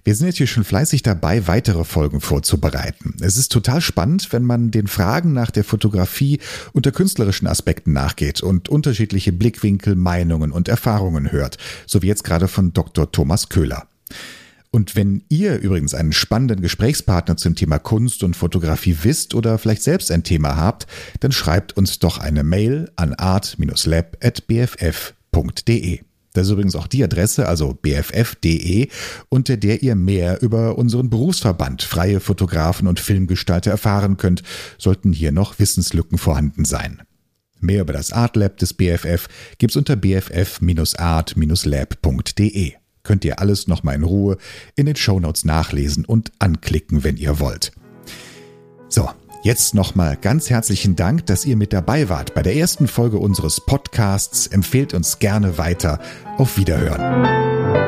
Speaker 1: Wir sind jetzt hier schon fleißig dabei, weitere Folgen vorzubereiten. Es ist total spannend, wenn man den Fragen nach der Fotografie unter künstlerischen Aspekten nachgeht und unterschiedliche Blickwinkel, Meinungen und Erfahrungen hört, so wie jetzt gerade von Dr. Thomas Köhler. Und wenn ihr übrigens einen spannenden Gesprächspartner zum Thema Kunst und Fotografie wisst oder vielleicht selbst ein Thema habt, dann schreibt uns doch eine Mail an art-lab.bff.de. Das ist übrigens auch die Adresse, also bff.de, unter der ihr mehr über unseren Berufsverband Freie Fotografen und Filmgestalter erfahren könnt, sollten hier noch Wissenslücken vorhanden sein. Mehr über das Art Lab des BFF gibt's unter bff-art-lab.de könnt ihr alles nochmal in Ruhe in den Shownotes nachlesen und anklicken, wenn ihr wollt. So, jetzt nochmal ganz herzlichen Dank, dass ihr mit dabei wart bei der ersten Folge unseres Podcasts. Empfehlt uns gerne weiter. Auf Wiederhören.